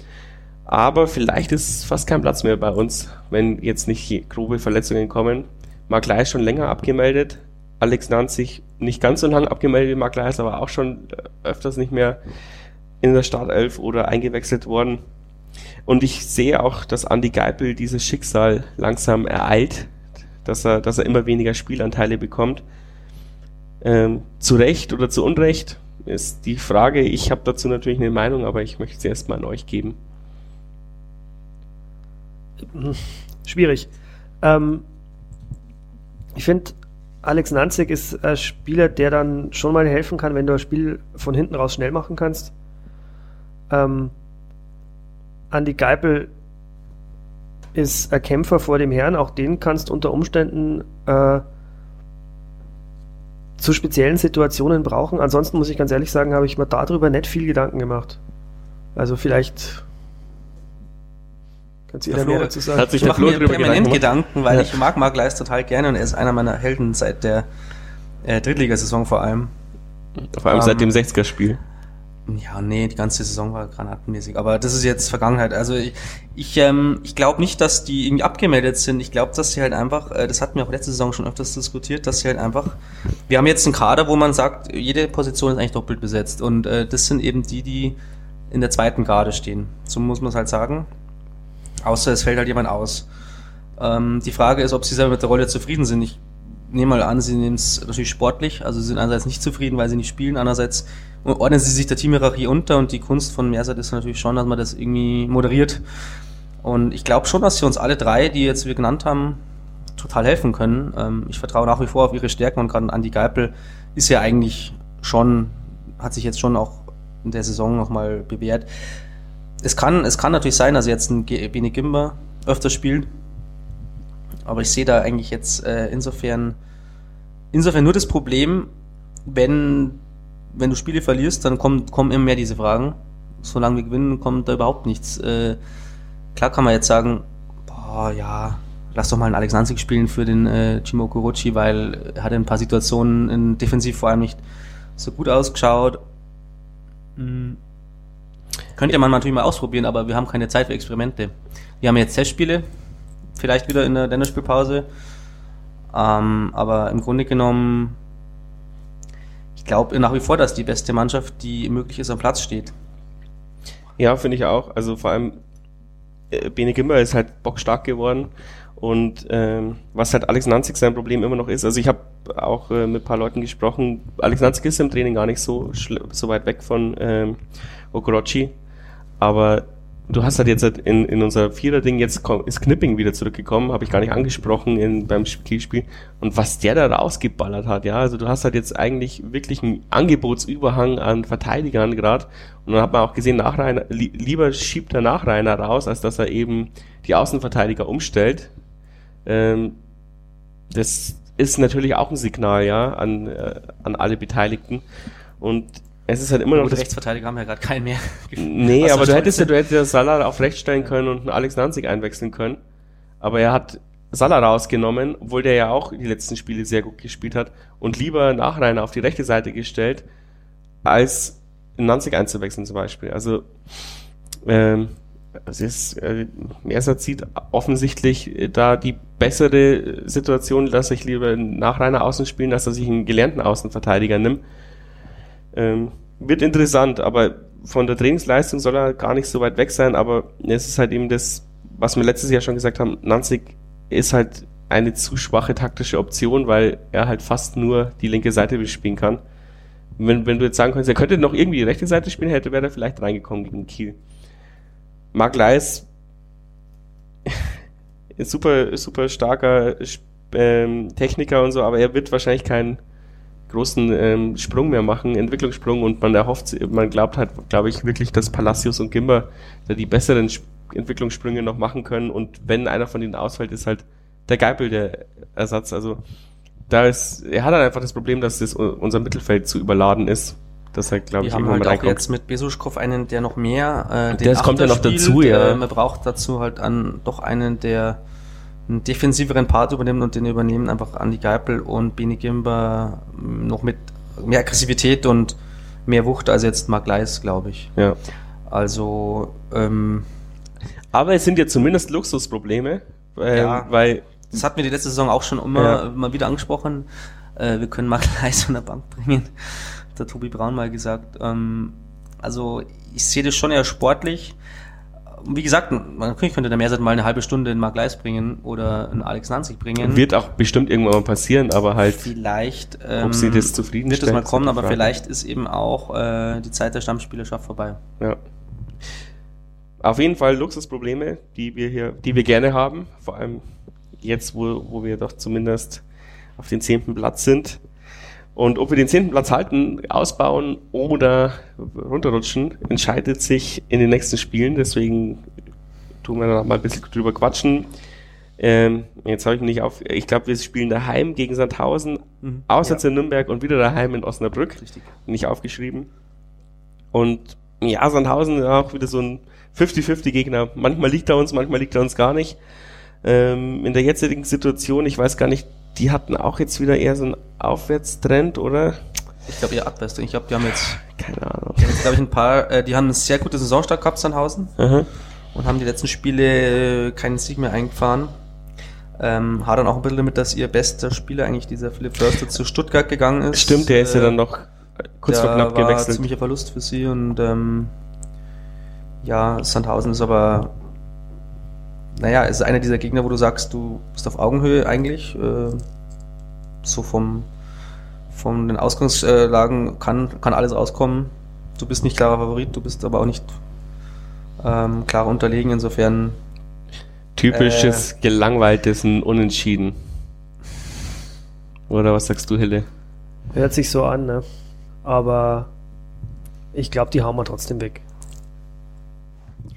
Aber vielleicht ist fast kein Platz mehr bei uns, wenn jetzt nicht grobe Verletzungen kommen. Mark Leis schon länger abgemeldet, Alex Nanzig nicht ganz so lang abgemeldet, Mark Leis aber auch schon öfters nicht mehr in der Startelf oder eingewechselt worden. Und ich sehe auch, dass Andy Geipel dieses Schicksal langsam ereilt, dass er, dass er immer weniger Spielanteile bekommt. Ähm, zu Recht oder zu Unrecht ist die Frage. Ich habe dazu natürlich eine Meinung, aber ich möchte sie erstmal an euch geben. Schwierig. Ähm, ich finde, Alex Nanzig ist ein Spieler, der dann schon mal helfen kann, wenn du das Spiel von hinten raus schnell machen kannst. Ähm, Andi Geipel ist ein Kämpfer vor dem Herrn, auch den kannst du unter Umständen äh, zu speziellen Situationen brauchen. Ansonsten muss ich ganz ehrlich sagen, habe ich mir darüber nicht viel Gedanken gemacht. Also vielleicht könnt ihr Der da mehr Flo dazu sagen. hat sich Ich mache mir permanent Gedanken Gedanken, weil Ja. ich mag Marc Leis total gerne und er ist einer meiner Helden seit der äh, Drittligasaison vor allem. Vor allem Ähm, seit dem 60er-Spiel. Ja, nee, die ganze Saison war granatenmäßig. Aber das ist jetzt Vergangenheit. Also ich, ich, ähm, ich glaube nicht, dass die irgendwie abgemeldet sind. Ich glaube, dass sie halt einfach, äh, das hatten wir auch letzte Saison schon öfters diskutiert, dass sie halt einfach, wir haben jetzt einen Kader, wo man sagt, jede Position ist eigentlich doppelt besetzt. Und äh, das sind eben die, die in der zweiten Garde stehen. So muss man es halt sagen. Außer es fällt halt jemand aus. Ähm, die Frage ist, ob sie selber mit der Rolle zufrieden sind. Ich nehme mal an, sie nehmen es natürlich sportlich, also sie sind einerseits nicht zufrieden, weil sie nicht spielen, andererseits ordnen sie sich der Teamhierarchie unter und die Kunst von Mersat ist natürlich schon, dass man das irgendwie moderiert. Und ich glaube schon, dass sie uns alle drei, die jetzt wir genannt haben, total helfen können. Ähm, ich vertraue nach wie vor auf ihre Stärken und gerade Andi Geipel ist ja eigentlich schon, hat sich jetzt schon auch in der Saison nochmal bewährt. Es kann, es kann natürlich sein, dass jetzt ein Bene Gimber öfter spielt, aber ich sehe da eigentlich jetzt äh, insofern, insofern nur das Problem, wenn, wenn du Spiele verlierst, dann kommen, kommen immer mehr diese Fragen. Solange wir gewinnen, kommt da überhaupt nichts. Äh, klar kann man jetzt sagen, boah, ja, lass doch mal einen Alex Nanzig spielen für den äh, Chimo Kurochi, weil er hat in ein paar Situationen in defensiv vor allem nicht so gut ausgeschaut. Hm. Könnte man natürlich mal ausprobieren, aber wir haben keine Zeit für Experimente. Wir haben jetzt Testspiele, vielleicht wieder in der Länderspielpause. Ähm, aber im Grunde genommen, ich glaube nach wie vor, dass die beste Mannschaft, die möglich ist, am Platz steht. Ja, finde ich auch. Also vor allem äh, Bene Gimber ist halt bockstark geworden. Und ähm, was halt Alex Nanzig sein Problem immer noch ist, also ich habe auch äh, mit ein paar Leuten gesprochen, Alex Nanzig ist im Training gar nicht so, so weit weg von ähm, Okorochi, aber du hast halt jetzt halt in, in unser Vierer-Ding, jetzt ist Knipping wieder zurückgekommen, habe ich gar nicht angesprochen in, beim Kielspiel und was der da rausgeballert hat, ja, also du hast halt jetzt eigentlich wirklich einen Angebotsüberhang an Verteidigern gerade und dann hat man auch gesehen, Nachreiner, li lieber schiebt der Nachreiner raus, als dass er eben die Außenverteidiger umstellt. Ähm, das ist natürlich auch ein Signal, ja, an, äh, an alle Beteiligten. Und es ist halt immer noch Gute Rechtsverteidiger haben ja gerade keinen mehr. Nee, aber du hättest ja, du hättest ja Salah auf rechts stellen können und einen Alex Nanzig einwechseln können. Aber er hat Salah rausgenommen, obwohl der ja auch die letzten Spiele sehr gut gespielt hat und lieber Nachreiner auf die rechte Seite gestellt, als Nanzig einzuwechseln zum Beispiel. Also ähm, es ist, äh, Merser zieht offensichtlich äh, da die bessere Situation, dass ich lieber nach reiner Außen spielen, als dass ich einen gelernten Außenverteidiger nimm. Ähm, wird interessant, aber von der Trainingsleistung soll er gar nicht so weit weg sein, aber es ist halt eben das, was wir letztes Jahr schon gesagt haben, Nanzig ist halt eine zu schwache taktische Option, weil er halt fast nur die linke Seite bespielen kann. Wenn, wenn du jetzt sagen könntest, er könnte noch irgendwie die rechte Seite spielen, hätte, wäre er vielleicht reingekommen gegen Kiel. Mark Leis, super, super starker ähm, Techniker und so, aber er wird wahrscheinlich keinen großen ähm, Sprung mehr machen, Entwicklungssprung und man erhofft, man glaubt halt, glaube ich, wirklich, dass Palacios und Gimba da die besseren Entwicklungssprünge noch machen können und wenn einer von ihnen ausfällt, ist halt der Geipel der Ersatz. Also da ist, er hat halt einfach das Problem, dass das unser Mittelfeld zu überladen ist. Das halt, glaube ich, haben halt auch jetzt mit Besuschkow einen, der noch mehr, äh, den das kommt ja noch dazu, ja. Äh, man braucht dazu halt an, doch einen, der einen defensiveren Part übernimmt und den übernehmen einfach Andy Geipel und Beni Gimba noch mit mehr Aggressivität und mehr Wucht als jetzt Mark Leis, glaube ich. Ja. Also, ähm, aber es sind ja zumindest Luxusprobleme, äh, ja. weil das hatten wir die letzte Saison auch schon immer ja. mal wieder angesprochen. Äh, wir können Mark Leis von der Bank bringen. Hat der Tobi Braun mal gesagt. Ähm, also ich sehe das schon eher sportlich. Wie gesagt, man könnte der Mehrseite mal eine halbe Stunde in Mark Leis bringen oder einen Alex Nanzig bringen. Wird auch bestimmt irgendwann mal passieren, aber halt. Vielleicht. Ähm, ob sie das zufrieden Wird das mal kommen, aber vielleicht ist eben auch äh, die Zeit der Stammspielerschaft vorbei. Ja. Auf jeden Fall Luxusprobleme, die wir hier, die wir gerne haben. Vor allem jetzt, wo, wo wir doch zumindest auf den zehnten Platz sind. Und ob wir den zehnten Platz halten, ausbauen oder runterrutschen, entscheidet sich in den nächsten Spielen. Deswegen tun wir noch mal ein bisschen drüber quatschen. Ähm, jetzt habe ich nicht auf. Ich glaube, wir spielen daheim gegen Sandhausen, mhm, auswärts ja. in Nürnberg und wieder daheim in Osnabrück. Richtig. Nicht aufgeschrieben. Und ja, Sandhausen ist auch wieder so ein 50-50 Gegner. Manchmal liegt er uns, manchmal liegt er uns gar nicht. Ähm, in der jetzigen Situation, ich weiß gar nicht, die hatten auch jetzt wieder eher so einen Aufwärtstrend, oder? Ich glaube eher abwärts. Ich glaube, die haben jetzt, keine Ahnung. Die haben jetzt, glaube ich, ein paar, äh, die haben eine sehr gute Saisonstart gehabt, Sandhausen. Mhm. Und haben die letzten Spiele äh, keinen Sieg mehr eingefahren. Ähm, hat dann auch ein bisschen damit, dass ihr bester Spieler eigentlich dieser Philipp Förster zu Stuttgart gegangen ist. Stimmt, der ist ja dann noch kurz vor knapp gewechselt. Das war ziemlicher Verlust für sie und ähm, ja, Sandhausen ist aber naja, ist einer dieser Gegner, wo du sagst, du bist auf Augenhöhe eigentlich. Äh, so vom, von den Ausgangslagen kann, kann alles rauskommen. Du bist nicht klarer Favorit, du bist aber auch nicht ähm, klar unterlegen, insofern. Typisches, äh, gelangweiltes Unentschieden. Oder was sagst du, Hille? Hört sich so an, ne? Aber ich glaube, die hauen wir trotzdem weg.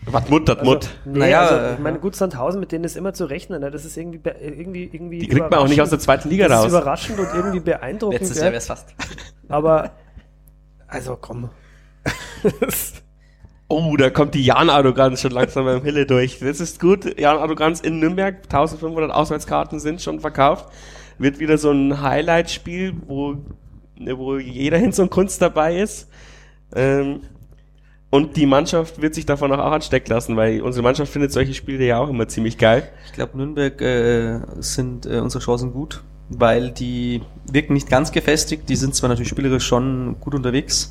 Was Mut, das Mut. Also, nee, naja, also, ich meine, gut, Sandhausen, mit denen ist immer zu rechnen. Ne? Das ist irgendwie, irgendwie, irgendwie. Die kriegt man auch nicht aus der zweiten Liga das raus. Das ist überraschend und irgendwie beeindruckend. Letztes Jahr wäre es fast. Aber, also komm. oh, da kommt die Jan-Arroganz schon langsam beim Hille durch. Das ist gut. Jan-Arroganz in Nürnberg. 1500 Auswärtskarten sind schon verkauft. Wird wieder so ein Highlight-Spiel, wo, wo jeder Hinz und Kunst dabei ist. Ähm, und die Mannschaft wird sich davon auch anstecken lassen, weil unsere Mannschaft findet solche Spiele ja auch immer ziemlich geil. Ich glaube, Nürnberg äh, sind äh, unsere Chancen gut, weil die wirken nicht ganz gefestigt. Die sind zwar natürlich spielerisch schon gut unterwegs,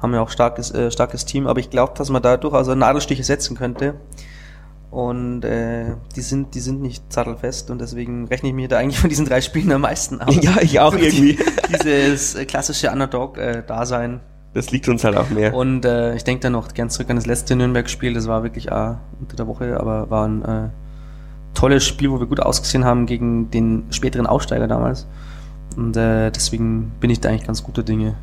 haben ja auch starkes, äh, starkes Team, aber ich glaube, dass man da durchaus Nadelstiche setzen könnte. Und äh, die sind, die sind nicht sattelfest und deswegen rechne ich mir da eigentlich von diesen drei Spielen am meisten aus. Ja, ich auch irgendwie. Dieses äh, klassische Underdog-Dasein. Das liegt uns halt auch mehr. Und äh, ich denke dann noch ganz zurück an das letzte Nürnberg-Spiel. Das war wirklich äh, unter der Woche, aber war ein äh, tolles Spiel, wo wir gut ausgesehen haben gegen den späteren Aussteiger damals. Und äh, deswegen bin ich da eigentlich ganz guter Dinge.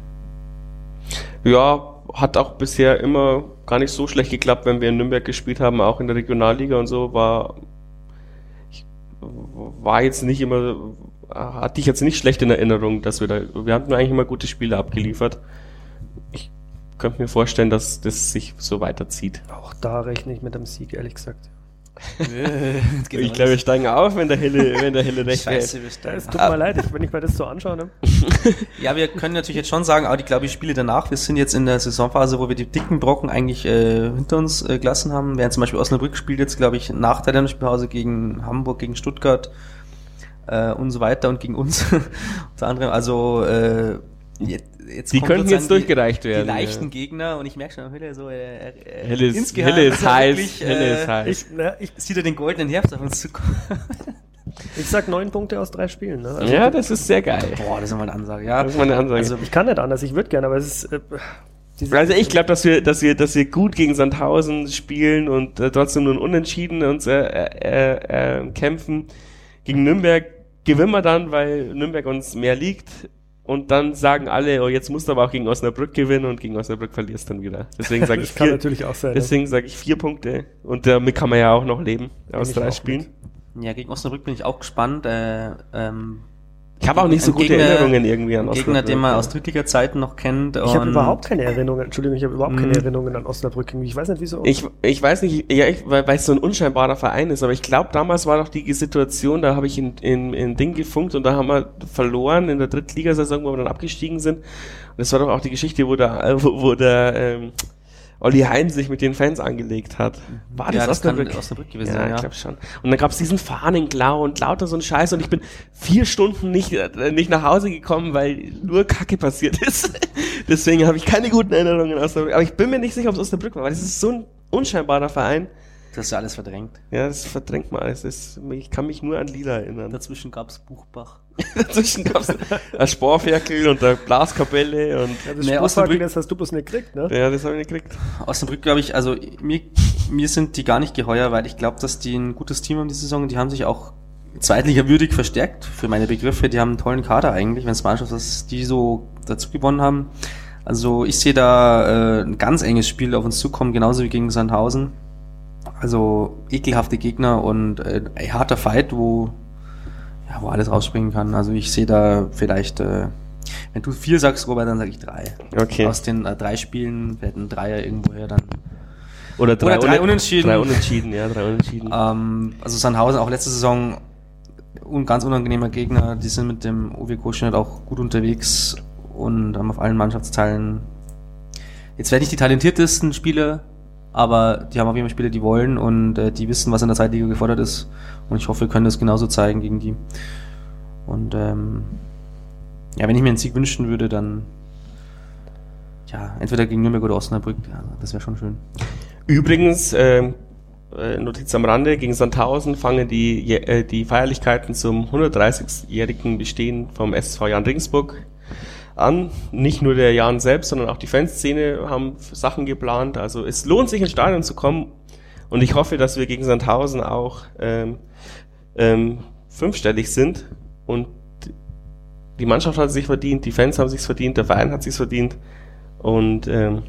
Ja, hat auch bisher immer gar nicht so schlecht geklappt, wenn wir in Nürnberg gespielt haben, auch in der Regionalliga und so, war war jetzt nicht immer, hatte ich jetzt nicht schlecht in Erinnerung, dass wir da, wir hatten eigentlich immer gute Spiele abgeliefert ich könnte mir vorstellen, dass das sich so weiterzieht. Auch da rechne ich mit einem Sieg, ehrlich gesagt. ich glaube, wir steigen auf, wenn der Hille, wenn der Hille recht Scheiße, wir Es steigen. tut mir leid, ich, wenn ich mir das so anschaue. Ne? Ja, wir können natürlich jetzt schon sagen, auch die, glaube ich, Spiele danach, wir sind jetzt in der Saisonphase, wo wir die dicken Brocken eigentlich äh, hinter uns äh, gelassen haben. Während zum Beispiel Osnabrück spielt jetzt, glaube ich, nach der Länderspielpause gegen Hamburg, gegen Stuttgart äh, und so weiter und gegen uns unter anderem. Also äh, jetzt, Die könnten jetzt durchgereicht die, werden, Die leichten ja. Gegner und ich merke schon, Hille so äh, äh, Hille ist, insgeheim Hille ist er heiß, wirklich, Hille äh, ist heiß. Ich, na, ich, sieht er den goldenen Herbst auf uns zukommen. ich sag neun Punkte aus drei Spielen. Ne? Also, ja, das ist sehr geil. Boah, das ist mal eine Ansage, ja. Das ist meine Ansage. Also Ich kann nicht anders, ich würde gerne, aber es ist. Äh, Also ich glaube, dass wir, dass wir, dass wir gut gegen Sandhausen spielen und äh, trotzdem nur ein Unentschieden uns äh, äh, äh, kämpfen. Gegen Nürnberg gewinnen wir dann, weil Nürnberg uns mehr liegt. Und dann sagen alle, oh, jetzt musst du aber auch gegen Osnabrück gewinnen und gegen Osnabrück verlierst dann wieder. Deswegen sage ich das kann vier, natürlich auch sein. deswegen sage ich vier Punkte. Und damit kann man ja auch noch leben aus drei Spielen. Ja, gegen Osnabrück bin ich auch gespannt. Äh, ähm, Ich habe auch nicht so gute Gegner- Erinnerungen irgendwie an ein Gegner, den man aus Drittliga-Zeiten noch kennt. Ich habe überhaupt keine Erinnerungen, Entschuldigung, ich habe überhaupt keine Mhm. Erinnerungen an Osnabrück. Ich weiß nicht, wieso. Ich, ich weiß nicht, ja, ich, weil, weil es so ein unscheinbarer Verein ist, aber ich glaube, damals war doch die Situation, da habe ich in, in, in Ding gefunkt und da haben wir verloren in der Drittligasaison, wo wir dann abgestiegen sind. Und das war doch auch die Geschichte, wo der, wo, wo der ähm, Olli Hein sich mit den Fans angelegt hat. War das, ja, das kann Osnabrück? Osnabrück gewesen Ja, sein, ich ja. glaube schon. Und dann gab's diesen Fahnenklau und lauter so ein Scheiß und ich bin vier Stunden nicht, äh, nicht nach Hause gekommen, weil nur Kacke passiert ist. Deswegen habe ich keine guten Erinnerungen an Osnabrück. Aber ich bin mir nicht sicher, ob es Osnabrück war, weil das ist so ein unscheinbarer Verein. Das ist ja alles verdrängt. Ja, das verdrängt mal alles. Das, ich kann mich nur an Lila erinnern. Dazwischen gab's Buchbach. Dazwischen gab's ein Sporferkel und eine Blaskapelle und ja, das Nee, Osnabrück- das hast du bloß nicht gekriegt, ne? ja, das habe ich nicht gekriegt. Osnabrück, glaube ich, also mir, mir sind die gar nicht geheuer, weil ich glaube, dass die ein gutes Team haben die Saison. Die haben sich auch Zweitliga würdig verstärkt für meine Begriffe. Die haben einen tollen Kader eigentlich, wenn es mal anschaut, dass die so dazu gewonnen haben. Also ich sehe da äh, ein ganz enges Spiel auf uns zukommen, genauso wie gegen Sandhausen. Also ekelhafte Gegner und äh, ein harter Fight, wo ja, wo alles rausspringen kann. Also ich sehe da vielleicht, äh, wenn du vier sagst, Robert, dann sage ich drei. Okay. Aus den äh, drei Spielen werden ein Dreier irgendwoher dann. Oder drei, Oder drei Unen- Unentschieden. Drei Unentschieden, ja, drei Unentschieden. Ähm, also Sandhausen auch letzte Saison un ganz unangenehmer Gegner. Die sind mit dem Uwe Koschnet auch gut unterwegs und haben auf allen Mannschaftsteilen jetzt werden nicht die talentiertesten Spieler, aber die haben auf jeden Fall Spieler, die wollen und äh, die wissen, was in der Zweitliga gefordert ist. Und ich hoffe, wir können das genauso zeigen gegen die. Und ähm, ja, wenn ich mir einen Sieg wünschen würde, dann ja, entweder gegen Nürnberg oder Osnabrück, ja, das wäre schon schön. Übrigens, ähm, äh, Notiz am Rande, gegen Sandhausen fangen die, äh, die Feierlichkeiten zum 130-jährigen Bestehen vom SV Jan Regensburg an. Nicht nur der Jan selbst, sondern auch die Fanszene haben Sachen geplant. Also es lohnt sich ins Stadion zu kommen und ich hoffe, dass wir gegen Sandhausen auch ähm, ähm, fünfstellig sind und die Mannschaft hat sich verdient, die Fans haben sich verdient, der Verein hat sich verdient und ähm,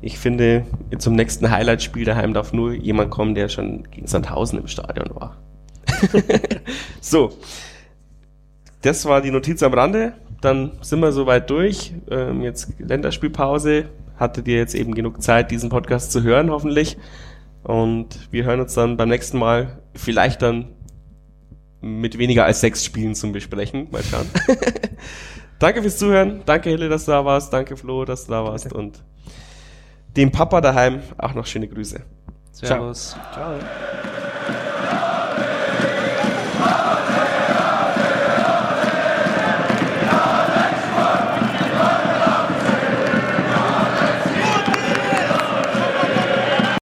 ich finde, zum nächsten Highlight-Spiel daheim darf nur jemand kommen, der schon gegen Sandhausen im Stadion war. so. Das war die Notiz am Rande. Dann sind wir soweit durch. Ähm, jetzt Länderspielpause. Hattet ihr jetzt eben genug Zeit, diesen Podcast zu hören, hoffentlich. Und wir hören uns dann beim nächsten Mal vielleicht dann mit weniger als sechs Spielen zum Besprechen. Mal schauen. Danke fürs Zuhören. Danke, Hille, dass du da warst. Danke, Flo, dass du da warst. Und dem Papa daheim auch noch schöne Grüße. Servus. Ciao.